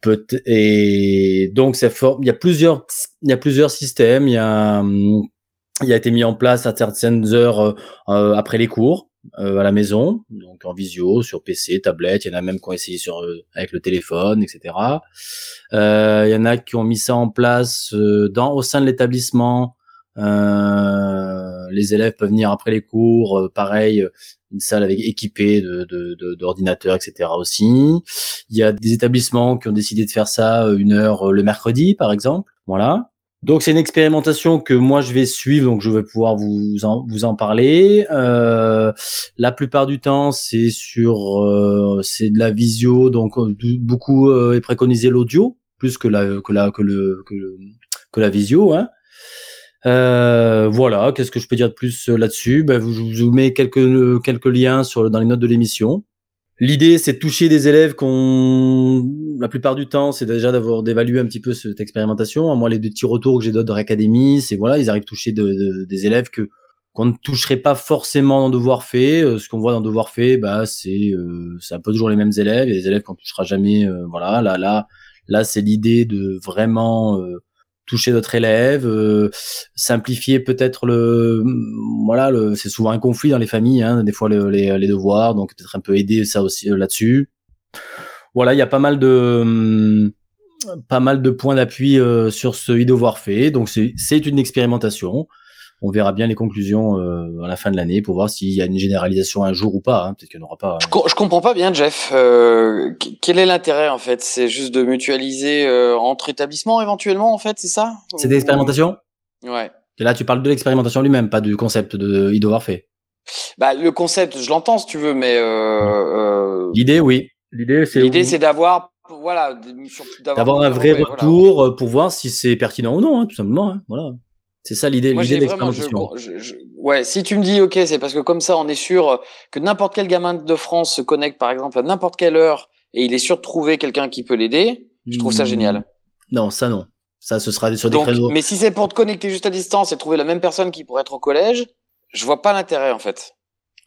Speaker 1: peut et donc c'est fort. Il y a plusieurs il y a plusieurs systèmes. Il y a il a été mis en place à certaines heures après les cours. Euh, à la maison, donc en visio, sur PC, tablette. Il y en a même qui ont essayé sur euh, avec le téléphone, etc. Euh, il y en a qui ont mis ça en place dans au sein de l'établissement Euh, les élèves peuvent venir après les cours, euh, pareil, une salle avec équipée de d'ordinateurs, de, etc. aussi. Il y a des établissements qui ont décidé de faire ça une heure le mercredi, par exemple. Voilà. Donc c'est une expérimentation que moi je vais suivre, donc je vais pouvoir vous en, vous en parler. Euh, la plupart du temps c'est sur euh, c'est de la visio, donc euh, beaucoup euh, est préconisé l'audio plus que la que la que le que, la visio. Hein. Euh, voilà, qu'est-ce que je peux dire de plus là-dessus? Ben, Je vous mets quelques quelques liens sur dans les notes de l'émission. L'idée, c'est de toucher des élèves qu'on, la plupart du temps, c'est déjà d'avoir d'évaluer un petit peu cette expérimentation. Moi, les petits retours que j'ai d'autres académies, c'est voilà, ils arrivent à toucher de, des élèves que qu'on ne toucherait pas forcément dans devoir fait. Euh, ce qu'on voit dans devoir fait, bah, c'est euh, c'est un peu toujours les mêmes élèves. Il y a des élèves qu'on touchera jamais. Euh, voilà, là, là, là, c'est l'idée de vraiment toucher d'autres élèves, euh, simplifier peut-être le, voilà, le, c'est souvent un conflit dans les familles, hein, des fois les, les, devoirs, donc peut-être un peu aider ça aussi euh, là-dessus. Voilà, il y a pas mal de, hum, pas mal de points d'appui euh, sur ce e-devoir fait, donc c'est une expérimentation on verra bien les conclusions euh, à la fin de l'année pour voir s'il y a une généralisation un jour ou pas. Hein. Peut-être qu'il n'y en aura pas.
Speaker 2: Hein. Je, comprends pas bien, Jeff. Euh, quel est l'intérêt en fait? C'est juste de mutualiser euh, entre établissements éventuellement en fait, c'est ça?
Speaker 1: C'est des expérimentations?
Speaker 2: Ouais.
Speaker 1: Et là, tu parles de l'expérimentation lui-même, pas du concept de fait.
Speaker 2: Bah, le concept, je l'entends si tu veux, mais
Speaker 1: l'idée, oui.
Speaker 2: L'idée, c'est l'idée, c'est d'avoir voilà,
Speaker 1: d'avoir un vrai retour pour voir si c'est pertinent ou non, hein, tout simplement. Hein, voilà. C'est ça l'idée, l'idée d'expérimentation.
Speaker 2: Ouais, si tu me dis ok, c'est parce que comme ça, on est sûr que n'importe quel gamin de France se connecte, par exemple, à n'importe quelle heure, et il est sûr de trouver quelqu'un qui peut l'aider. Je trouve ça génial.
Speaker 1: Hmm. Non, ça non. Ça, ce sera sur des créneaux.
Speaker 2: Mais si c'est pour te connecter juste à distance et trouver la même personne qui pourrait être au collège, je vois pas l'intérêt en fait.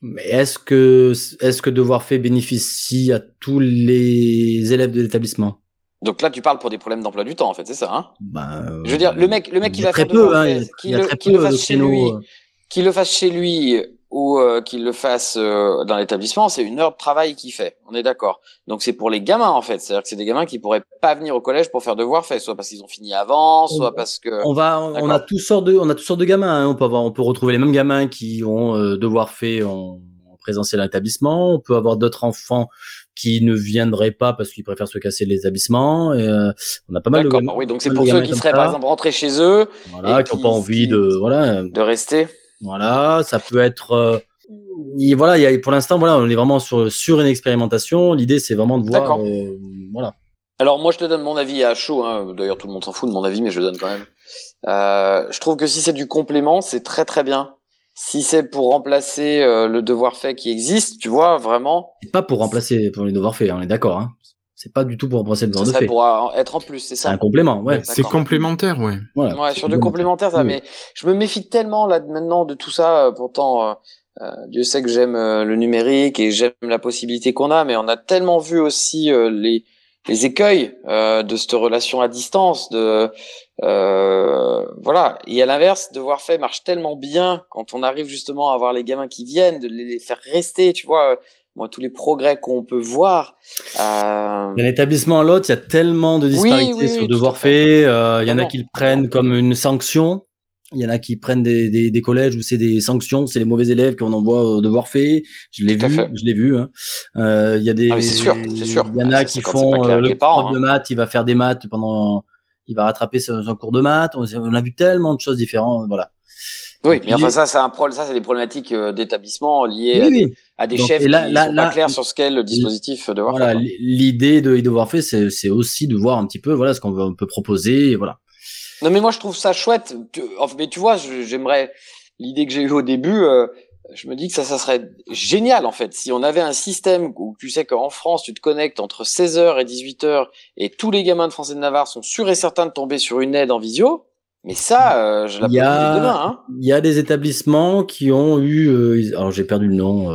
Speaker 1: Mais est-ce que est-ce que devoir fait bénéficie à tous les élèves de l'établissement?
Speaker 2: Donc là, tu parles pour des problèmes d'emploi du temps, en fait, c'est ça. Hein?
Speaker 1: Bah,
Speaker 2: je veux dire, le mec, le mec qui va
Speaker 1: faire peu, hein,
Speaker 2: qui le, le fasse chez lui, euh. qu'il le fasse chez lui ou euh, qu'il le fasse euh, dans l'établissement, c'est une heure de travail qu'il fait. On est d'accord. Donc c'est pour les gamins en fait, c'est-à-dire que c'est des gamins qui pourraient pas venir au collège pour faire devoir fait, soit parce qu'ils ont fini avant, soit parce que.
Speaker 1: On va, on a toutes sortes de, on a toutes sortes de gamins. Hein. On peut avoir, on peut retrouver les mêmes gamins qui ont devoir fait en, en présentiel à l'établissement. On peut avoir d'autres enfants qui ne viendraient pas parce qu'ils préfèrent se casser l'établissement. Euh, on a pas mal de.
Speaker 2: D'accord. Oui, donc c'est pour ceux qui seraient par exemple rentrés chez eux.
Speaker 1: Voilà, qui n'ont pas envie de voilà
Speaker 2: de rester.
Speaker 1: Voilà, ça peut être. Euh, voilà, il y a, pour l'instant, voilà, on est vraiment sur sur une expérimentation. L'idée, c'est vraiment de voir. Euh, voilà.
Speaker 2: Alors moi, je te donne mon avis à chaud. Hein. D'ailleurs, tout le monde s'en fout de mon avis, mais je le donne quand même. Euh, je trouve que si c'est du complément, c'est très très bien si c'est pour remplacer euh, le devoir fait qui existe, tu vois, vraiment.
Speaker 1: C'est pas pour remplacer pour les devoirs faits, on est d'accord. Hein. C'est pas du tout pour remplacer le devoir
Speaker 2: fait.
Speaker 1: Ça
Speaker 2: pourra être en plus, c'est ça.
Speaker 1: C'est un complément, ouais.
Speaker 4: C'est complémentaire, ouais.
Speaker 2: Voilà, ouais, sur du complémentaire, ça. Mais je me méfie tellement là maintenant de tout ça. Euh, pourtant, euh, euh, Dieu sait que j'aime le numérique et j'aime la possibilité qu'on a, mais on a tellement vu aussi les les écueils euh, de cette relation à distance de euh, voilà. Et à l'inverse devoir fait marche tellement bien quand on arrive justement à voir les gamins qui viennent de les faire rester tu vois moi tous les progrès qu'on peut voir
Speaker 1: euh... d'un établissement à l'autre il y a tellement de disparités sur devoir fait. euh, il y en a qui le prennent comme une sanction il y en a qui prennent des, des, des collèges où c'est des sanctions, c'est les mauvais élèves qu'on envoie au devoir fait. Je l'ai vu, je l'ai vu. Hein. Euh, il y a des,
Speaker 2: ah sûr, sûr.
Speaker 1: Il y en a qui font euh, le prof de hein. maths, il va faire des maths pendant, il va rattraper son, cours de maths. On, a vu tellement de choses différentes, voilà.
Speaker 2: Oui, mais enfin ça, c'est un problème, ça c'est des problématiques euh, d'établissement liées à, des, chefs là, qui là, sont là, pas clairs sur ce qu'est le dispositif de
Speaker 1: Voilà, l'idée de devoir fait, c'est aussi de voir un petit peu, voilà, ce qu'on peut proposer, voilà.
Speaker 2: Non, mais moi, je trouve ça chouette. Mais tu vois, j'aimerais l'idée que j'ai eue au début. Euh, je me dis que ça, ça serait génial en fait. Si on avait un système où tu sais qu'en France, tu te connectes entre 16h et 18h et tous les gamins de France et de Navarre sont sûrs et certains de tomber sur une aide en visio. Mais ça, euh, je la demain. Hein.
Speaker 1: Il y a des établissements qui ont eu, euh, alors j'ai perdu le nom,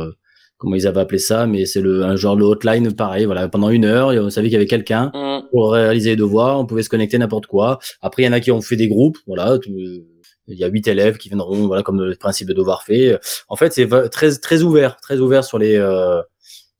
Speaker 1: comment ils avaient appelé ça, mais c'est le un genre de hotline pareil. Voilà, pendant une heure, on savait qu'il y avait quelqu'un mmh. pour réaliser les devoirs, on pouvait se connecter n'importe quoi. Après, il y en a qui ont fait des groupes, voilà. il y a huit élèves qui viendront, voilà, comme le principe de devoir fait. En fait, c'est très très ouvert, très ouvert sur les euh,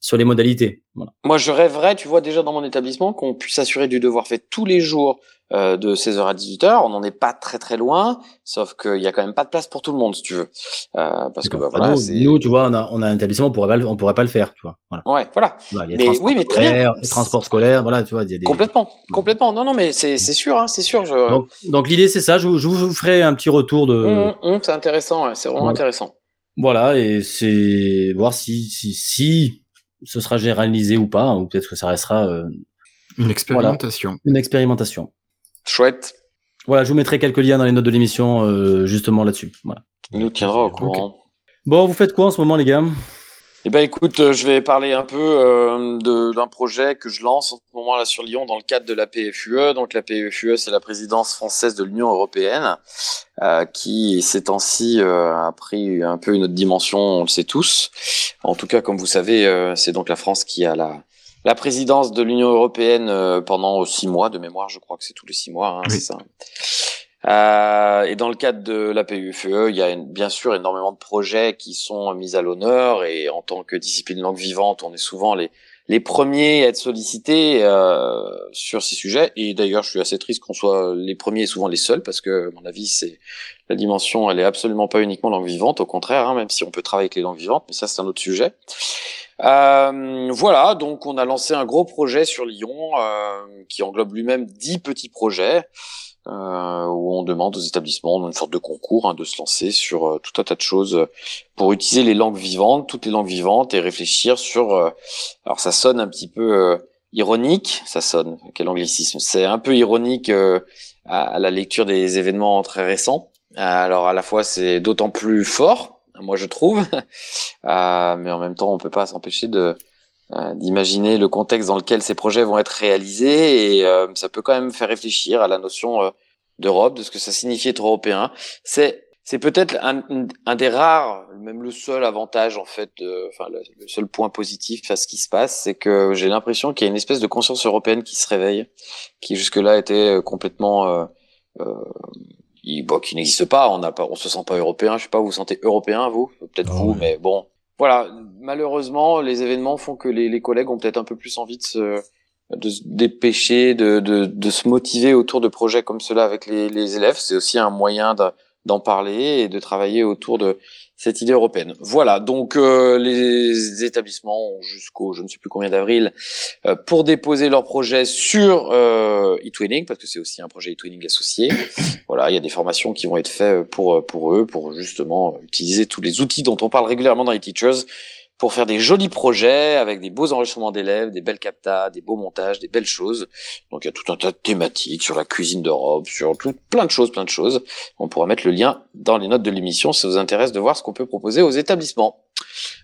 Speaker 1: sur les modalités. Voilà.
Speaker 2: Moi, je rêverais, tu vois, déjà dans mon établissement, qu'on puisse assurer du devoir fait tous les jours euh, de 16h à 18h. On n'en est pas très très loin, sauf qu'il y a quand même pas de place pour tout le monde, si tu veux. Euh, parce que bah, voilà,
Speaker 1: nous, tu vois, on a, on a un établissement, on pourrait pas, on pourrait pas le faire, tu vois. Voilà.
Speaker 2: Ouais, voilà. Mais oui, mais très bien.
Speaker 1: les transports scolaires, voilà, tu vois, il y a des.
Speaker 2: Complètement, complètement. Non, non, mais c'est c'est sûr, hein, c'est sûr. Je...
Speaker 1: Donc, donc l'idée c'est ça. Je, vous- je vous ferai un petit retour de.
Speaker 2: Hum, hum, c'est intéressant, ouais, c'est vraiment intéressant.
Speaker 1: Voilà, et c'est voir si, si, si ce sera généralisé ou pas, ou peut-être que ça restera euh,
Speaker 4: Une expérimentation.
Speaker 1: une expérimentation.
Speaker 2: Chouette.
Speaker 1: Voilà, je vous mettrai quelques liens dans les notes de l'émission euh, justement là-dessus. Voilà.
Speaker 2: Il nous tiendra au courant.
Speaker 1: Bon, vous faites quoi en ce moment, les gars?
Speaker 2: Eh ben écoute, euh, je vais parler un peu euh, d'un projet que je lance en ce moment là sur Lyon dans le cadre de la PFUE. Donc la PFUE, c'est la présidence française de l'Union européenne, euh, qui ces temps-ci euh, a pris un peu une autre dimension, on le sait tous. En tout cas, comme vous savez, euh, c'est donc la France qui a la la présidence de l'Union européenne euh, pendant six mois de mémoire, je crois que c'est tous les six mois, hein,
Speaker 4: Oui.
Speaker 2: c'est ça. Euh, et dans le cadre de la PUFE, il y a une- bien sûr énormément de projets qui sont mis à l'honneur et en tant que discipline langue vivante, on est souvent les les premiers à être sollicités euh, sur ces sujets. Et d'ailleurs, je suis assez triste qu'on soit les premiers et souvent les seuls parce que, à mon avis, c'est la dimension, elle est absolument pas uniquement langue vivante, au contraire, hein, même si on peut travailler avec les langues vivantes, mais ça c'est un autre sujet. Euh, voilà, donc on a lancé un gros projet sur Lyon euh, qui englobe lui-même dix petits projets euh, où on demande aux établissements, dans une sorte de concours, hein, de se lancer sur euh, tout un tas de choses pour utiliser les langues vivantes, toutes les langues vivantes, et réfléchir sur. euh, alors ça sonne un petit peu euh, ironique, ça sonne quel anglicisme C'est un peu ironique euh, à, à la lecture des événements très récents. Alors à la fois c'est d'autant plus fort, moi je trouve, Euh, mais en même temps on peut pas s'empêcher de euh, d'imaginer le contexte dans lequel ces projets vont être réalisés et euh, ça peut quand même faire réfléchir à la notion euh, d'Europe, de ce que ça signifie être européen. C'est c'est peut-être un, un des rares, même le seul avantage en fait, enfin le, le seul point positif à ce qui se passe, c'est que j'ai l'impression qu'il y a une espèce de conscience européenne qui se réveille, qui jusque-là était euh, complètement euh, euh, il- bon, qui n'existe pas. On n'a pas, on se sent pas européen. Je sais pas, vous vous sentez européen vous? Peut-être vous, mais bon. Voilà. Malheureusement, les événements font que les, collègues ont peut-être un peu plus envie de se de se dépêcher, de, de, de se motiver autour de projets comme cela avec les, élèves. C'est aussi un moyen de- d'en parler et de travailler autour de cette idée européenne. Voilà, donc euh, les établissements ont jusqu'au je ne sais plus combien d'avril euh, pour déposer leur projet sur euh, eTwinning, parce que c'est aussi un projet eTwinning associé. Voilà, il y a des formations qui vont être faites pour pour eux, pour justement utiliser tous les outils dont on parle régulièrement dans les teachers pour faire des jolis projets avec des beaux enregistrements d'élèves, des belles captas, des beaux montages, des belles choses. Donc il y a tout un tas de thématiques sur la cuisine d'Europe, sur tout, plein de choses, plein de choses. On pourra mettre le lien dans les notes de l'émission si ça vous intéresse de voir ce qu'on peut proposer aux établissements.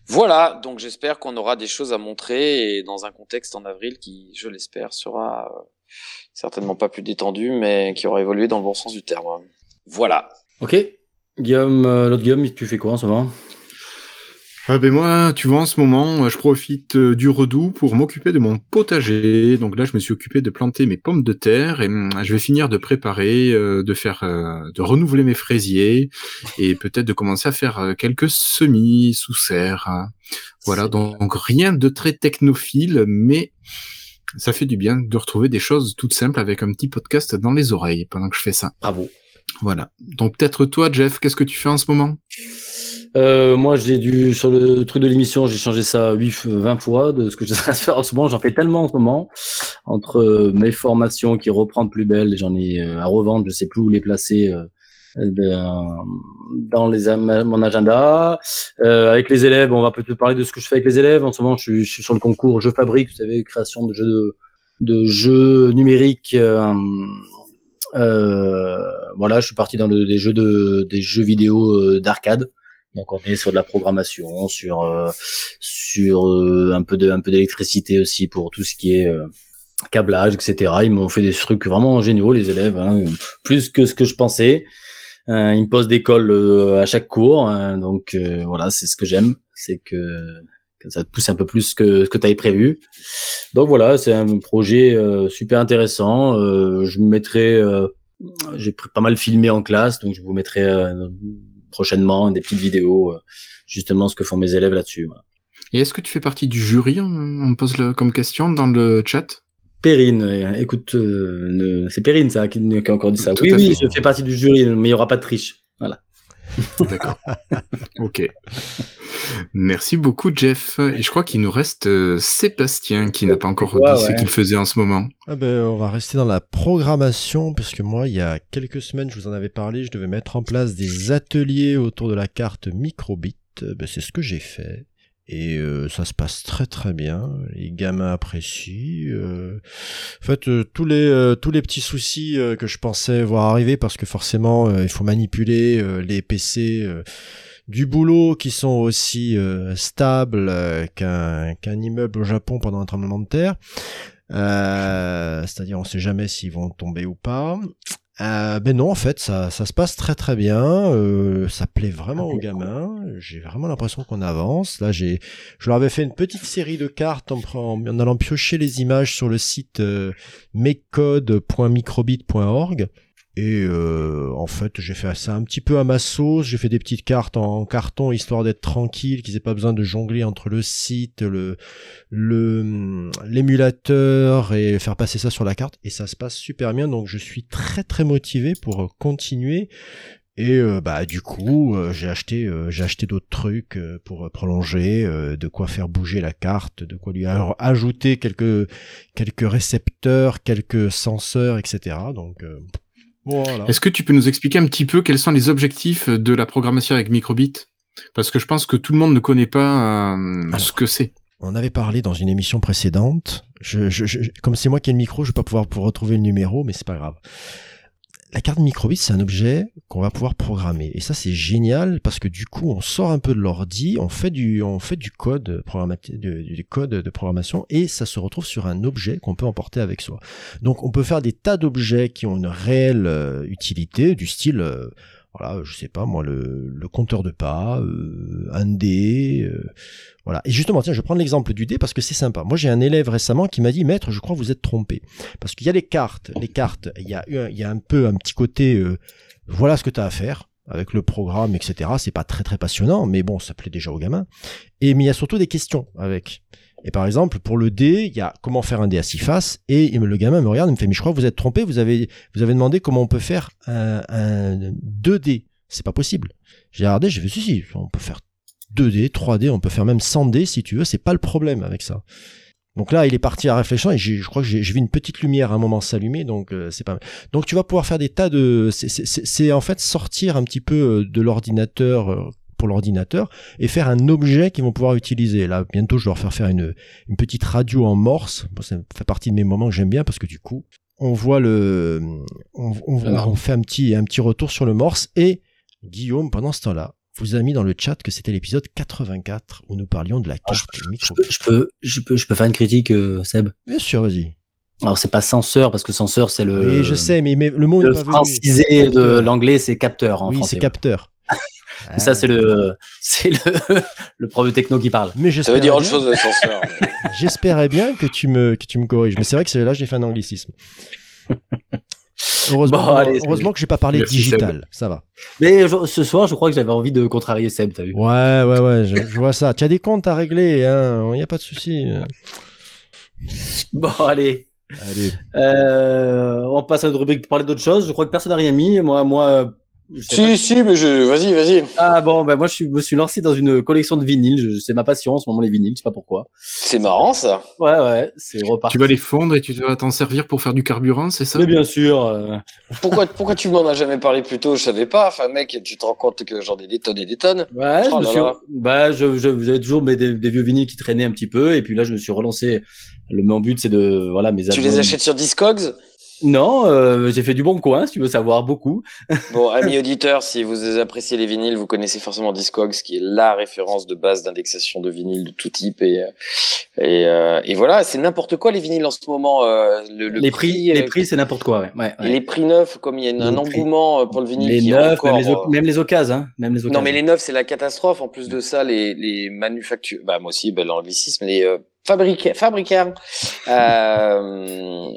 Speaker 2: Voilà, donc j'espère qu'on aura des choses à montrer et dans un contexte en avril qui, je l'espère, sera euh, certainement pas plus détendu, mais qui aura évolué dans le bon sens du terme. Voilà.
Speaker 1: Ok. Guillaume, euh, l'autre Guillaume, tu fais quoi en ce moment?
Speaker 4: Ah ben moi, tu vois, en ce moment, euh, je profite euh, du redout pour m'occuper de mon potager. Donc là, je me suis occupé de planter mes pommes de terre et hum, je vais finir de préparer, euh, de faire, de renouveler mes fraisiers et peut-être de commencer à faire quelques semis sous serre. Voilà, donc rien de très technophile, mais ça fait du bien de retrouver des choses toutes simples avec un petit podcast dans les oreilles pendant que je fais ça.
Speaker 1: Bravo.
Speaker 4: Voilà. Donc peut-être toi, Jeff, qu'est-ce que tu fais en ce moment?
Speaker 1: Euh, moi, j'ai dû sur le truc de l'émission, j'ai changé ça 8, 20 fois de ce que de faire en ce moment. J'en fais tellement en ce moment entre euh, mes formations qui reprennent plus belles, j'en ai euh, à revendre, je sais plus où les placer euh, dans, dans les mon agenda. Euh, avec les élèves, on va peut-être parler de ce que je fais avec les élèves. En ce moment, je suis, je suis sur le concours Je fabrique, vous savez, création de jeux de, de jeux numériques. euh, voilà, je suis parti dans le- des jeux de des jeux vidéo d'arcade. Donc on est sur de la programmation, sur euh, sur euh, un peu de un peu d'électricité aussi pour tout ce qui est euh, câblage, etc. Ils m'ont fait des trucs vraiment géniaux les élèves, hein, plus que ce que je pensais. Euh, ils me posent des cols euh, à chaque cours, hein, donc euh, voilà, c'est ce que j'aime, c'est que, que ça te pousse un peu plus que ce que tu avais prévu. Donc voilà, c'est un projet super intéressant. Je me mettrai, j'ai pas mal filmé en classe, donc je vous mettrai prochainement des petites vidéos, euh, justement ce que font mes élèves là-dessus. voilà.
Speaker 4: Et est-ce que tu fais partie du jury On me pose le, comme question dans le chat?
Speaker 1: Perrine, euh, écoute, euh, c'est Perrine ça qui, qui a encore dit ça.
Speaker 4: Tout
Speaker 1: oui, oui,
Speaker 4: fait.
Speaker 1: je fais partie du jury, mais il n'y aura pas de triche. Voilà.
Speaker 4: D'accord. ok. Merci beaucoup, Jeff. Et je crois qu'il nous reste euh, Sébastien qui n'a pas encore
Speaker 1: Ouais,
Speaker 4: dit ce qu'il faisait en ce moment.
Speaker 3: Ah ben, on va rester dans la programmation, puisque moi, il y a quelques semaines, je vous en avais parlé, je devais mettre en place des ateliers autour de la carte microbit. Euh, Ben, c'est ce que j'ai fait. Et euh, ça se passe très très bien. Les gamins apprécient. euh. En fait, euh, tous les euh, tous les petits soucis euh, que je pensais voir arriver, parce que forcément, euh, il faut manipuler euh, les PC euh, du boulot qui sont aussi euh, stables euh, qu'un immeuble au Japon pendant un tremblement de terre. Euh, C'est-à-dire, on sait jamais s'ils vont tomber ou pas. Euh, ben non, en fait, ça, ça se passe très très bien. Euh, ça plaît vraiment aux gamins. J'ai vraiment l'impression qu'on avance. Là, j'ai, je leur avais fait une petite série de cartes en, en, en allant piocher les images sur le site euh, mecode.microbit.org. Et euh, en fait, j'ai fait ça un petit peu à ma sauce. J'ai fait des petites cartes en carton histoire d'être tranquille, qu'ils aient pas besoin de jongler entre le site, le le l'émulateur et faire passer ça sur la carte. Et ça se passe super bien. Donc je suis très très motivé pour continuer. Et euh, bah du coup, euh, j'ai acheté j'ai acheté d'autres trucs pour prolonger, de quoi faire bouger la carte, de quoi lui ajouter quelques quelques récepteurs, quelques senseurs, etc. Donc voilà.
Speaker 4: Est-ce que tu peux nous expliquer un petit peu quels sont les objectifs de la programmation avec Microbit? Parce que je pense que tout le monde ne connaît pas euh,
Speaker 3: Alors.
Speaker 4: ce que c'est.
Speaker 3: On avait parlé dans une émission précédente. Je, je, je- comme c'est moi qui ai le micro, je vais pas pouvoir pour retrouver le numéro, mais c'est pas grave. La carte microbit, c'est un objet qu'on va pouvoir programmer. Et ça, c'est génial parce que du coup, on sort un peu de l'ordi, on fait du, on fait du code code de programmation et ça se retrouve sur un objet qu'on peut emporter avec soi. Donc, on peut faire des tas d'objets qui ont une réelle euh, utilité, du style, euh, voilà, je sais pas moi, le, compteur de pas, euh, un dé, euh, voilà. Et justement, tiens, je prendre l'exemple du dé parce que c'est sympa. Moi, j'ai un élève récemment qui m'a dit, maître, je crois que vous êtes trompé. Parce qu'il y a les cartes, les cartes, il y a, il y a un peu un petit côté, euh, voilà ce que tu as à faire avec le programme, etc. C'est pas très très passionnant, mais bon, ça plaît déjà aux gamins. Et mais il y a surtout des questions avec. Et par exemple, pour le dé, il y a comment faire un dé à six faces, et le gamin me regarde, il me fait, mais je crois que vous êtes trompé, vous avez, vous avez demandé comment on peut faire un, un 2D. C'est pas possible. J'ai regardé, j'ai fait, si, si, on peut faire 2D, 3D, on peut faire même 100D si tu veux, c'est pas le problème avec ça. Donc là, il est parti à réfléchir et je crois que j'ai vu une petite lumière à un moment s'allumer, donc euh, c'est pas mal. Donc tu vas pouvoir faire des tas de... c'est en fait sortir un petit peu euh, de l'ordinateur euh, pour l'ordinateur et faire un objet qu'ils vont pouvoir utiliser. Là, bientôt, je vais leur faire faire une, une petite radio en morse. Bon, ça fait partie de mes moments que j'aime bien parce que du coup, on voit le... On, on-
Speaker 1: Alors.
Speaker 3: on fait un petit, un petit retour sur le morse et Guillaume, pendant ce temps-là, vous a mis dans le chat que c'était l'épisode 84 où nous parlions de la carte
Speaker 1: Je
Speaker 3: micro.
Speaker 1: peux, je peux, je peux, je peux faire une critique, euh, Seb?
Speaker 3: Bien sûr, vas-y.
Speaker 1: Alors c'est pas censeur parce que censeur c'est le.
Speaker 3: Oui, je sais, mais, mais le mot
Speaker 1: Le francisé de l'anglais c'est capteur en
Speaker 3: Oui, c'est capteur.
Speaker 1: Ça c'est le, c'est le, le prof de techno qui parle.
Speaker 3: Mais
Speaker 2: Ça veut dire autre chose, le censeur.
Speaker 3: J'espérais bien que tu me que tu me corriges. Mais c'est vrai que là j'ai fait un anglicisme. Heureusement,
Speaker 1: Bon, allez,
Speaker 3: heureusement que j'ai pas parlé
Speaker 4: Merci,
Speaker 3: digital. Ça va.
Speaker 1: Mais je- ce soir je crois que j'avais envie de contrarier Seb, t'as vu.
Speaker 3: Ouais, ouais, ouais. Je, je vois ça. Tu as des comptes à régler, hein. Y a pas de souci.
Speaker 1: Bon allez.
Speaker 3: Allez.
Speaker 1: Euh, on passe à notre rubrique pour parler d'autre chose. Je crois que personne n'a rien mis. Moi, moi. Je pas.
Speaker 2: si, si, mais je... vas-y, vas-y.
Speaker 1: Ah bon, ben moi je suis, me suis lancé dans une collection de vinyles. Je- C'est ma passion en ce moment les vinyles. Je sais pas pourquoi.
Speaker 2: C'est marrant, ça.
Speaker 1: Ouais ouais, c'est reparti.
Speaker 4: Tu vas les fondre et tu vas t'en servir pour faire du carburant, c'est ça?
Speaker 1: Mais bien sûr. euh,
Speaker 2: Pourquoi, pourquoi tu m'en as jamais parlé plus tôt? Je savais pas. Enfin, mec, tu te rends compte que j'en ai des tonnes et des tonnes.
Speaker 1: Ouais, je
Speaker 2: Oh
Speaker 1: me
Speaker 2: là
Speaker 1: suis. Bah, je, je, j'avais toujours mes, des, des vieux vinyles qui traînaient un petit peu, et puis là, je me suis relancé. Le mon but, c'est de voilà mes.
Speaker 2: Tu
Speaker 1: albums.
Speaker 2: les achètes sur Discogs?
Speaker 1: Non, euh, j'ai fait du bon coin, si tu veux savoir beaucoup.
Speaker 2: Bon, amis auditeurs, si vous appréciez les vinyles, vous connaissez forcément Discogs, qui est la référence de base d'indexation de vinyles de tout type. Et, euh, et, euh, et voilà, c'est n'importe quoi les vinyles en ce moment. euh, le, le
Speaker 1: les prix, les prix, c'est n'importe quoi. Ouais. ouais,
Speaker 2: et
Speaker 1: ouais.
Speaker 2: les prix neufs, comme il y a un
Speaker 1: prix.
Speaker 2: engouement pour le vinyle
Speaker 1: Les
Speaker 2: qui
Speaker 1: neufs,
Speaker 2: encore,
Speaker 1: même les, o-
Speaker 2: euh,
Speaker 1: même les occasions, hein, même les occasions.
Speaker 2: Non, mais les neufs, c'est la catastrophe. En plus de ça, les, les manufactures, bah, moi aussi, ben, l'anglicisme, les, euh, fabriqués, fabricants euh,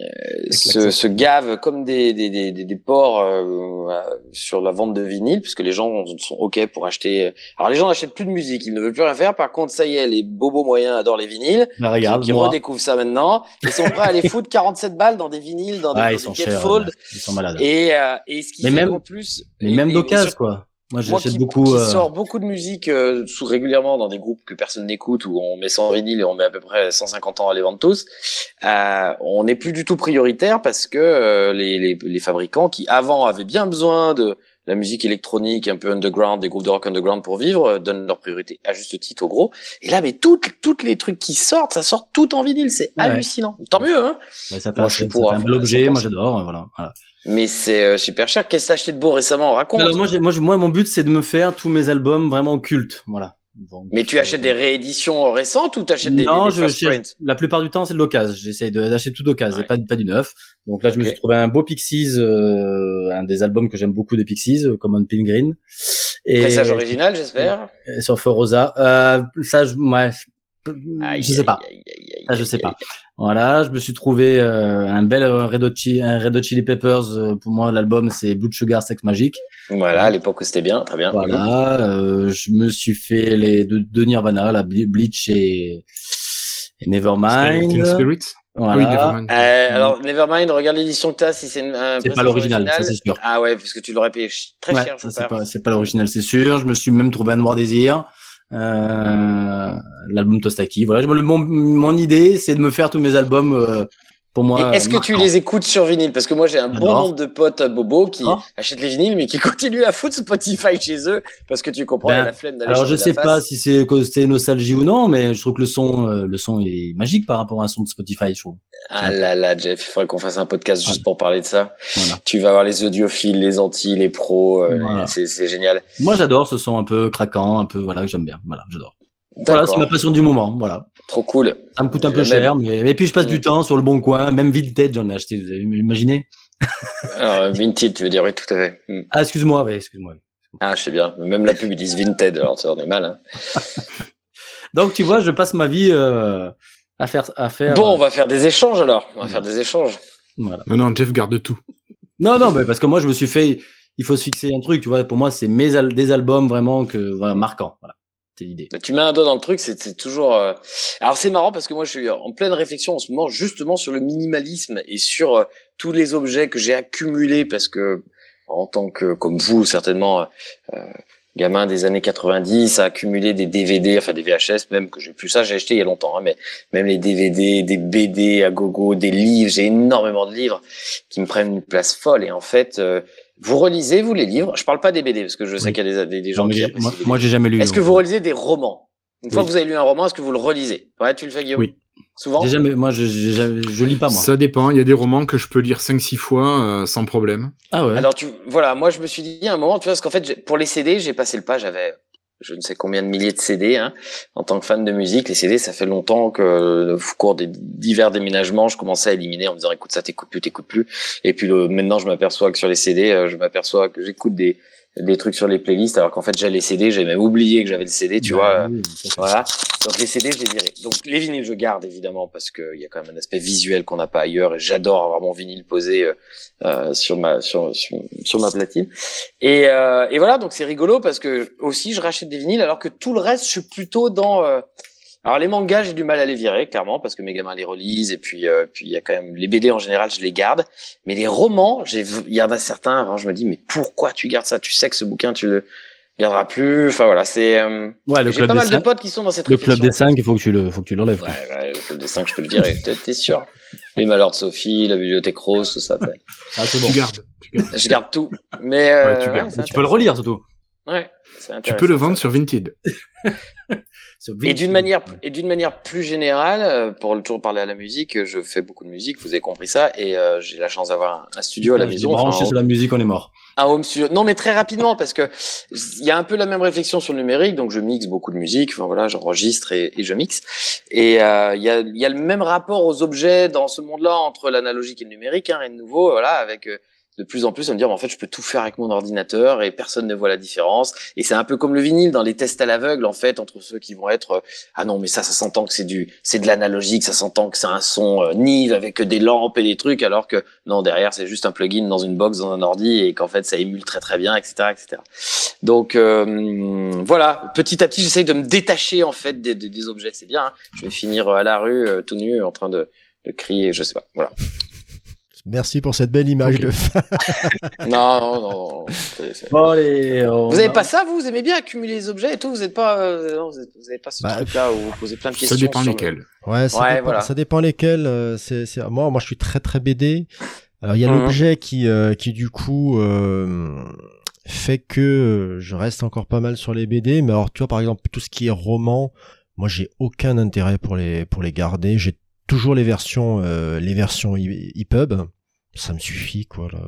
Speaker 2: se, se gavent comme des, des, des, des porcs euh, sur la vente de vinyle, puisque les gens sont OK pour acheter. Alors les gens n'achètent plus de musique, ils ne veulent plus rien faire. Par contre, ça y est, les bobos moyens adorent les vinyles.
Speaker 1: Bah, regarde,
Speaker 2: Ils
Speaker 1: moi.
Speaker 2: redécouvrent ça maintenant. Ils sont prêts à aller foutre 47 balles dans des vinyles, dans des,
Speaker 1: Ah, ils sont chers. ouais, Ils sont malades.
Speaker 2: Et, euh, et ce qui
Speaker 1: Mais
Speaker 2: fait
Speaker 1: même-
Speaker 2: plus,
Speaker 1: Mais
Speaker 2: et-
Speaker 1: même d'occasion, quoi. Moi, j'achète
Speaker 2: qui,
Speaker 1: beaucoup.
Speaker 2: qui
Speaker 1: euh,
Speaker 2: sort beaucoup de musique euh, sous régulièrement dans des groupes que personne n'écoute où on met 100 vinyles et on met à peu près 150 ans à les vendre tous. Euh, on n'est plus du tout prioritaire parce que euh, les, les, les fabricants qui avant avaient bien besoin de la musique électronique un peu underground, des groupes de rock underground pour vivre, euh, donnent leur priorité à juste titre au gros. Et là, mais toutes toutes les trucs qui sortent, ça sort tout en vinyle, c'est
Speaker 1: Ouais.
Speaker 2: hallucinant. Tant mieux, hein.
Speaker 1: ouais, ça fait,
Speaker 2: Moi, je suis pour, hein,
Speaker 1: bel objet.
Speaker 2: 100%.
Speaker 1: Moi, j'adore. Voilà. voilà.
Speaker 2: Mais c'est euh, super cher. Qu'est-ce que t'as acheté de beau récemment? Raconte.
Speaker 1: Alors, moi, moi, moi, mon but, c'est de me faire tous mes albums vraiment cultes. Voilà. Donc,
Speaker 2: mais tu
Speaker 1: euh,
Speaker 2: achètes des rééditions récentes ou t'achètes des,
Speaker 1: non,
Speaker 2: des, des
Speaker 1: je,
Speaker 2: print
Speaker 1: la plupart du temps, c'est de l'occasion. J'essaye de- d'acheter tout d'occasion,
Speaker 2: Ouais.
Speaker 1: pas, pas du neuf. Donc là, je me suis trouvé un beau Pixies, euh, un des albums que j'aime beaucoup des Pixies, euh, Common Pilgrim. Et,
Speaker 2: Pressage original, j'espère.
Speaker 1: sur Feu Rosa. Euh, ça, je, ouais, je- sais pas. Ça, je sais pas. Voilà, je me suis trouvé euh, un bel euh, Red Hot, Chi- un Red Hot Chili Peppers. euh, pour moi, l'album, c'est Blood Sugar Sex Magic.
Speaker 2: Voilà, à l'époque où c'était bien, très bien.
Speaker 1: Voilà, euh, je me suis fait les deux, deux Nirvana, la Ble- Bleach et, et Nevermind.
Speaker 4: Teen Spirits
Speaker 1: Voilà.
Speaker 4: Oui, Nevermind.
Speaker 2: Euh, alors, Nevermind, regarde l'édition que t'as, si c'est une- un
Speaker 1: c'est pas l'original, ça c'est sûr.
Speaker 2: Ah ouais, parce que tu l'aurais payé très
Speaker 1: Ouais,
Speaker 2: cher,
Speaker 1: c'est pas, c'est pas l'original, c'est sûr. Je me suis même trouvé un Noir Désir, euh, l'album Tostaki. Voilà, mon, mon idée, c'est de me faire tous mes albums euh, pour moi.
Speaker 2: Est-ce que tu les écoutes sur vinyle? Parce que moi, j'ai un bon nombre de potes bobos qui
Speaker 1: Oh.
Speaker 2: achètent les vinyles, mais qui continuent à foutre Spotify chez eux, parce que tu comprends,
Speaker 1: Ben,
Speaker 2: la flemme d'aller
Speaker 1: Alors je sais pas si c'est côté nostalgie ou non, mais je trouve que le son, euh, le son est magique par rapport à un son de Spotify, je trouve.
Speaker 2: Ah là là, Jeff, il faudrait qu'on fasse un podcast juste pour parler de ça.
Speaker 1: Voilà.
Speaker 2: Tu vas voir les audiophiles, les anti, les pros, euh,
Speaker 1: Voilà.
Speaker 2: c'est génial.
Speaker 1: Moi, j'adore ce son un peu craquant, un peu voilà que j'aime bien. Voilà, j'adore. Voilà, c'est ma passion du moment. Voilà.
Speaker 2: Trop cool.
Speaker 1: Ça me coûte un peu cher, mais et puis je passe
Speaker 2: Mm.
Speaker 1: du temps sur le bon coin, même vintage, j'en ai acheté. Vous avez imaginé
Speaker 2: Alors, vintage, tu veux dire, oui, tout à fait. Hmm.
Speaker 1: Ah, excuse-moi, ouais, excuse-moi.
Speaker 2: Ah, je sais bien. Même la pub, ils disent Vinted, alors ça, on est mal. Hein.
Speaker 1: Donc tu vois, je passe ma vie euh, à faire, à faire.
Speaker 2: Bon, on
Speaker 1: euh,
Speaker 2: va faire des échanges alors. On va faire des échanges.
Speaker 1: voilà.
Speaker 4: Non, non, Jeff garde tout.
Speaker 1: Non, non, mais parce que moi, je me suis fait. Il faut se fixer un truc, tu vois. Pour moi, c'est mes al- des albums vraiment que voilà marquants. Voilà, l'idée.
Speaker 2: Mais Tu mets un doigt dans le truc, c'est toujours. euh, Alors c'est marrant parce que moi je suis en pleine réflexion en ce moment justement sur le minimalisme et sur euh, tous les objets que j'ai accumulés parce que en tant que comme vous certainement euh, gamin des années 90 à accumuler des DVD, enfin des VHS même que j'ai plus ça j'ai acheté il y a longtemps hein, mais même les DVD, des BD à gogo, des livres, j'ai énormément de livres qui me prennent une place folle et en fait euh, vous relisez vous les livres, je parle pas des BD parce que je sais
Speaker 1: Oui.
Speaker 2: qu'il y a des, gens
Speaker 1: Non,
Speaker 2: qui
Speaker 1: moi, moi, j'ai jamais lu.
Speaker 2: Est-ce que vous relisez des romans? Une fois que vous avez lu un roman, est-ce que vous le relisez? Ouais, tu le fais, Guillaume?
Speaker 4: Oui.
Speaker 2: Souvent?
Speaker 1: J'ai jamais. Moi, je, jamais- je lis pas moi.
Speaker 4: Ça dépend. Il y a des romans que je peux lire 5-6 fois euh, sans problème.
Speaker 1: Ah ouais.
Speaker 2: Alors, tu, voilà, moi, je me suis dit à un moment, tu vois, parce qu'en fait, pour les CD, j'ai passé le pas, j'avais je ne sais combien de milliers de CD. Hein. En tant que fan de musique, les CD, ça fait longtemps que, au cours des divers déménagements, je commençais à éliminer en me disant, écoute, ça t'écoute plus, t'écoutes plus. Et puis le, maintenant, je m'aperçois que sur les CD, euh, je m'aperçois que j'écoute des, des trucs sur les playlists, alors qu'en fait, j'ai les CD, j'ai même oublié que j'avais le CD, tu vois.
Speaker 1: Bah oui, ça, c'est-
Speaker 2: Voilà. Donc les CD, je les viré. Donc les vinyles, je garde évidemment parce qu'il y a quand même un aspect visuel qu'on n'a pas ailleurs et j'adore avoir mon vinyle posé euh, euh, sur ma sur, sur, sur ma platine. Et, euh, et voilà, donc c'est rigolo parce que aussi je rachète des vinyles alors que tout le reste, je suis plutôt dans. Alors les mangas, j'ai du mal à les virer clairement parce que mes gamins les relisent et puis euh, puis il y a quand même les BD en général, je les garde. Mais les romans, j'ai il y en a certains. Avant, je me dis mais pourquoi tu gardes ça? Tu sais que ce bouquin tu le garderas plus? Enfin voilà, c'est. euh,
Speaker 1: Ouais, le
Speaker 2: j'ai
Speaker 1: club
Speaker 2: pas mal de potes qui sont dans cette
Speaker 1: Le club des
Speaker 2: réflexion.
Speaker 1: 5, il faut que tu le, faut que tu l'enlèves.
Speaker 2: Ouais, ouais, le club des 5, je peux le dire, t'es sûr. Les malheurs de Sophie, la bibliothèque rose, tout ça.
Speaker 1: Ah, c'est bon.
Speaker 4: Tu gardes. Tu, gardes.
Speaker 2: Je garde tout. Mais euh,
Speaker 4: Ouais, tu gardes.
Speaker 1: Tu peux le relire surtout.
Speaker 2: Ouais,
Speaker 4: Tu peux le vendre sur Vinted.
Speaker 1: Sur
Speaker 2: Et d'une manière et d'une manière plus générale, euh, pour le toujours parler à la musique, je fais beaucoup de musique, vous avez compris ça, et euh, j'ai la chance d'avoir un, studio à la maison,
Speaker 1: branché
Speaker 2: enfin,
Speaker 1: sur la musique, on est mort.
Speaker 2: un home studio. Non, mais très rapidement parce que il y a un peu la même réflexion sur le numérique. Donc, je mixe beaucoup de musique. Enfin voilà, j'enregistre et, et je mixe. Et euh, il y a il y a le même rapport aux objets dans ce monde-là entre l'analogique et le numérique. Hein, rien de nouveau. Voilà, avec euh, de plus en plus on me dire en fait je peux tout faire avec mon ordinateur et personne ne voit la différence. Et c'est un peu comme le vinyle dans les tests à l'aveugle en fait entre ceux qui vont être euh, ah non mais ça ça s'entend que c'est du c'est de l'analogique ça s'entend que c'est un son euh, Nive avec des lampes et des trucs alors que non derrière c'est juste un plugin dans une box dans un ordi et qu'en fait ça émule très très bien etc etc donc euh, voilà. Petit à petit j'essaye de me détacher en fait des, des, objets. C'est bien hein. je vais finir à la rue euh, tout nu en train de de crier je sais pas. Voilà
Speaker 3: Merci pour cette belle image de fin.
Speaker 2: non, non, non.
Speaker 1: Bon, allez,
Speaker 2: Vous avez
Speaker 1: a-
Speaker 2: pas ça, vous? Vous aimez bien accumuler les objets et tout Vous n'êtes pas, euh, non, vous êtes- vous avez pas ce
Speaker 3: Bah,
Speaker 2: truc-là où vous posez plein de questions.
Speaker 4: Ça dépend
Speaker 2: le-
Speaker 4: lesquels.
Speaker 3: Ouais, ça,
Speaker 2: Ouais,
Speaker 3: dépend,
Speaker 2: voilà.
Speaker 3: ça dépend lesquels. euh, c'est. Moi, moi, je suis très très BD. Alors, il y a
Speaker 2: Mhm.
Speaker 3: l'objet qui, euh, qui du coup euh, fait que euh, je reste encore pas mal sur les BD. Mais alors, tu vois, par exemple, tout ce qui est roman, moi, j'ai aucun intérêt pour les pour les garder. J'ai toujours les versions euh, les versions EPUB. Ça me suffit, quoi. Là.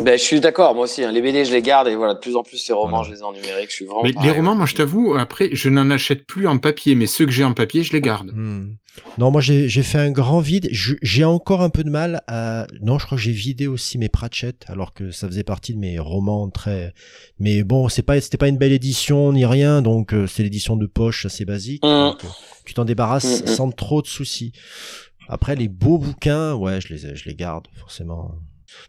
Speaker 2: Ben, je suis d'accord, moi aussi. hein. Les BD, je les garde et voilà, de plus en plus, ces romans,
Speaker 3: Voilà.
Speaker 2: je les ai en numérique. Je suis vraiment.
Speaker 4: Mais les
Speaker 2: pareil.
Speaker 4: romans, moi je t'avoue, après, je n'en achète plus en papier, mais ceux que j'ai en papier, je les garde.
Speaker 3: Hmm. Non, moi j'ai j'ai fait un grand vide. J'ai encore un peu de mal à. Non, je crois que j'ai vidé aussi mes Pratchett, alors que ça faisait partie de mes romans très. Mais bon, c'est pas c'était pas une belle édition ni rien, donc euh, c'est l'édition de poche assez basique.
Speaker 2: Mm.
Speaker 3: donc, euh, tu t'en débarrasses
Speaker 2: Mm, mm.
Speaker 3: sans trop de soucis. Après les beaux bouquins, ouais, je les je les garde forcément.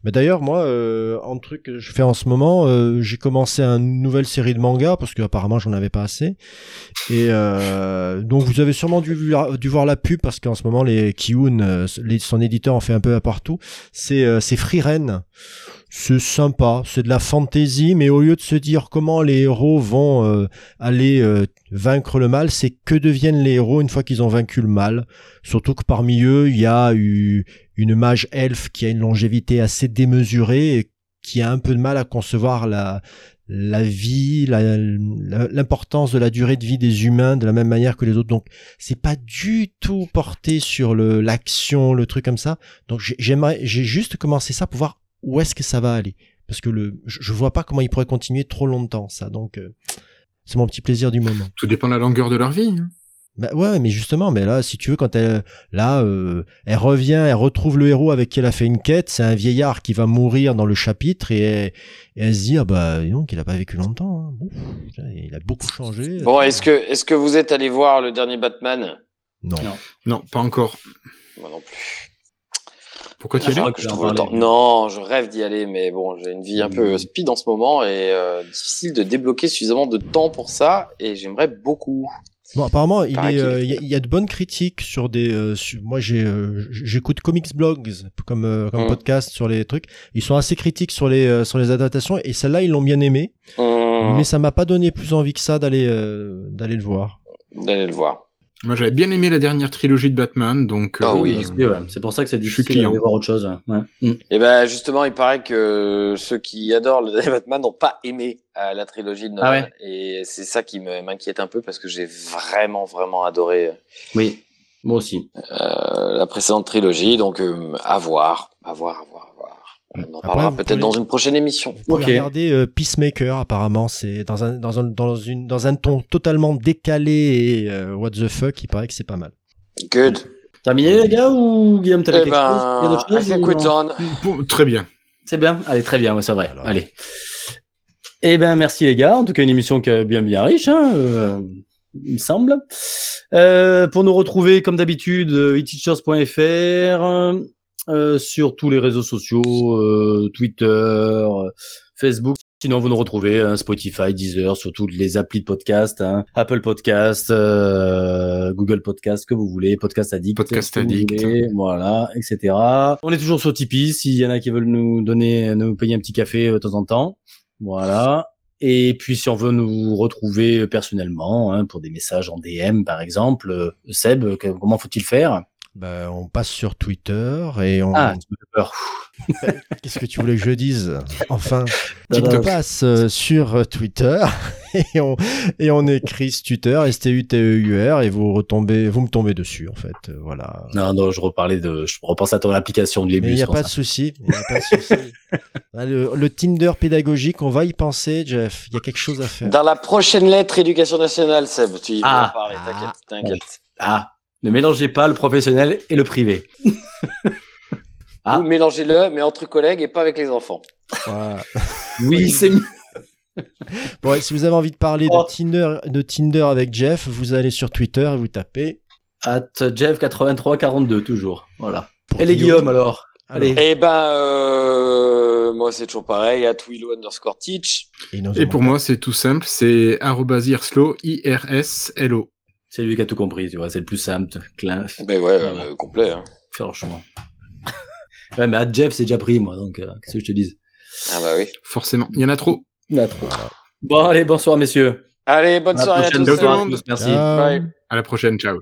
Speaker 3: Mais d'ailleurs, moi, euh, un truc que je fais en ce moment, euh, j'ai commencé une nouvelle série de mangas parce que apparemment j'en avais pas assez. Et euh, donc vous avez sûrement dû, dû voir la pub parce qu'en ce moment les Kiun, euh, son éditeur en fait un peu à partout. C'est euh, c'est Free Ren. C'est sympa, c'est de la fantasy, mais au lieu de se dire comment les héros vont euh, aller euh, vaincre le mal, c'est que deviennent les héros une fois qu'ils ont vaincu le mal. Surtout que parmi eux, il y a eu une mage elfe qui a une longévité assez démesurée et qui a un peu de mal à concevoir la, la vie, l'importance de la durée de vie des humains de la même manière que les autres. Donc, c'est pas du tout porté sur le l'action, le truc comme ça. Donc, j'ai- j'aimerais, j'ai juste commencé ça pour voir où est-ce que ça va aller, parce que le, je, vois pas comment il pourrait continuer trop longtemps ça. Donc, euh, c'est mon petit plaisir du moment.
Speaker 4: Tout dépend de la longueur de leur vie. hein.
Speaker 3: Bah ouais, mais justement, mais là, si tu veux, quand elle, là, euh, elle revient, elle retrouve le héros avec qui elle a fait une quête, c'est un vieillard qui va mourir dans le chapitre et elle, et elle se dit, ah bah, donc, il a pas vécu longtemps, hein. Ouf, il a beaucoup changé.
Speaker 2: Bon, est-ce que, est-ce que vous êtes allé voir le dernier Batman?
Speaker 3: Non.
Speaker 1: Non.
Speaker 4: Non, pas encore.
Speaker 2: Moi non plus.
Speaker 4: Pourquoi tu
Speaker 1: Ah,
Speaker 4: y allais
Speaker 2: je trouve le temps. Non, je rêve d'y aller, mais bon, j'ai une vie un peu speed en ce moment et euh, difficile de débloquer suffisamment de temps pour ça. Et j'aimerais beaucoup.
Speaker 3: Bon, apparemment, il est, euh, y, a- il y a de bonnes critiques sur des. euh, sur- moi, j'ai, euh, j'écoute Comics Blogs comme euh, comme
Speaker 2: Mm.
Speaker 3: podcast sur les trucs. Ils sont assez critiques sur les euh, sur les adaptations et celle-là, ils l'ont bien aimé.
Speaker 2: Hum,
Speaker 3: Mais ça m'a pas donné plus envie que ça d'aller euh, d'aller le voir.
Speaker 2: D'aller le voir.
Speaker 4: Moi, j'avais bien aimé la dernière trilogie de Batman, donc.
Speaker 2: Ah
Speaker 4: euh,
Speaker 2: oui.
Speaker 1: C'est ouais, c'est pour ça que c'est difficile d'aller
Speaker 4: client.
Speaker 1: voir autre chose. ouais. Mm.
Speaker 2: Et ben justement, il paraît que ceux qui adorent le dernier Batman n'ont pas aimé euh, la trilogie de Nolan.
Speaker 1: Ah ouais
Speaker 2: Et c'est ça qui m'inquiète un peu parce que j'ai vraiment, vraiment adoré
Speaker 1: Oui, moi aussi.
Speaker 2: euh, la précédente trilogie. Donc euh, à voir, à voir, à voir. On en parlera peut-être
Speaker 3: pouvez-
Speaker 2: dans une prochaine émission.
Speaker 3: Vous pouvez
Speaker 1: Ok.
Speaker 3: regarder euh, Peacemaker, apparemment, c'est dans un, dans un, dans une, dans un ton totalement décalé et euh, what the fuck, il paraît que c'est pas mal.
Speaker 2: Good.
Speaker 1: Terminé les gars ou Guillaume t'avais
Speaker 2: Eh
Speaker 1: quelque chose? Il y a
Speaker 2: ben,
Speaker 1: d'autres choses ou
Speaker 4: très bien.
Speaker 1: C'est bien? Allez, très bien, ouais, c'est vrai.
Speaker 3: Alors.
Speaker 1: Allez. Eh ben merci les gars. En tout cas, une émission qui est bien bien riche, hein, euh, il me semble. Euh, pour nous retrouver, comme d'habitude, eteachers.fr, euh, sur tous les réseaux sociaux, euh, Twitter, euh, Facebook. Sinon, vous nous retrouvez hein, Spotify, Deezer, sur toutes les applis de podcast, hein, Apple Podcast, euh, Google Podcast, que vous voulez, Podcast Addict,
Speaker 4: Podcast Addict.
Speaker 1: voulez, voilà, etc. On est toujours sur Tipeee, s'il y en a qui veulent nous donner, nous payer un petit café euh, de temps en temps. Voilà. Et puis, si on veut nous retrouver personnellement, hein, pour des messages en DM, par exemple, Seb, que- comment faut-il faire?
Speaker 3: Ben, on passe sur Twitter et on.
Speaker 1: Ah.
Speaker 3: Qu'est-ce que tu voulais que je dise? Enfin,
Speaker 1: va.
Speaker 3: passes euh, sur euh, Twitter et on, et on écrit Stutter, S-T-U-T-E-U-R, et vous retombez, vous me tombez dessus, en fait. euh, voilà.
Speaker 1: Non, non, je reparlais de, je repense à ton application de début.
Speaker 3: il n'y a pas de souci. il y a pas de souci. Ah, le, le Tinder pédagogique, on va y penser, Jeff. Il y a quelque chose à faire.
Speaker 2: Dans la prochaine lettre éducation nationale, Seb, tu y vas
Speaker 1: Ah.
Speaker 2: en parler. T'inquiète, t'inquiète.
Speaker 1: Ah, ne mélangez pas le professionnel et le privé. Ah.
Speaker 2: Ou mélangez-le, mais entre collègues et pas avec les enfants.
Speaker 3: Voilà.
Speaker 1: Oui, c'est mieux.
Speaker 3: Bon, si vous avez envie de parler
Speaker 1: Oh.
Speaker 3: de Tinder, de Tinder avec Jeff, vous allez sur Twitter et vous tapez.
Speaker 1: At Jeff8342, toujours. Voilà.
Speaker 3: pour
Speaker 1: Et les Guillaume, alors
Speaker 3: Alors,
Speaker 1: Allez.
Speaker 2: Eh ben, euh, moi c'est toujours pareil, at Willow underscore teach.
Speaker 3: et
Speaker 4: pour moi, c'est tout simple, c'est arrobas irslo, I-R-S-L-O.
Speaker 1: C'est lui qui a tout compris, tu vois, c'est le plus simple. Clin,
Speaker 2: Ben ouais,
Speaker 1: Voilà.
Speaker 2: euh, complet. Hein.
Speaker 1: franchement. ouais, mais à Jeff, c'est déjà pris, moi, donc, euh, qu'est-ce que je te dise?
Speaker 2: Ah bah oui.
Speaker 4: Forcément, il y en a trop.
Speaker 1: Il y en a trop. Bon, allez, bonsoir, messieurs.
Speaker 2: Allez, bonne
Speaker 1: À la
Speaker 2: soirée à
Speaker 1: prochaine
Speaker 2: tous.
Speaker 1: fois.
Speaker 4: tout le monde.
Speaker 1: Merci.
Speaker 2: Bye.
Speaker 4: À la prochaine, ciao.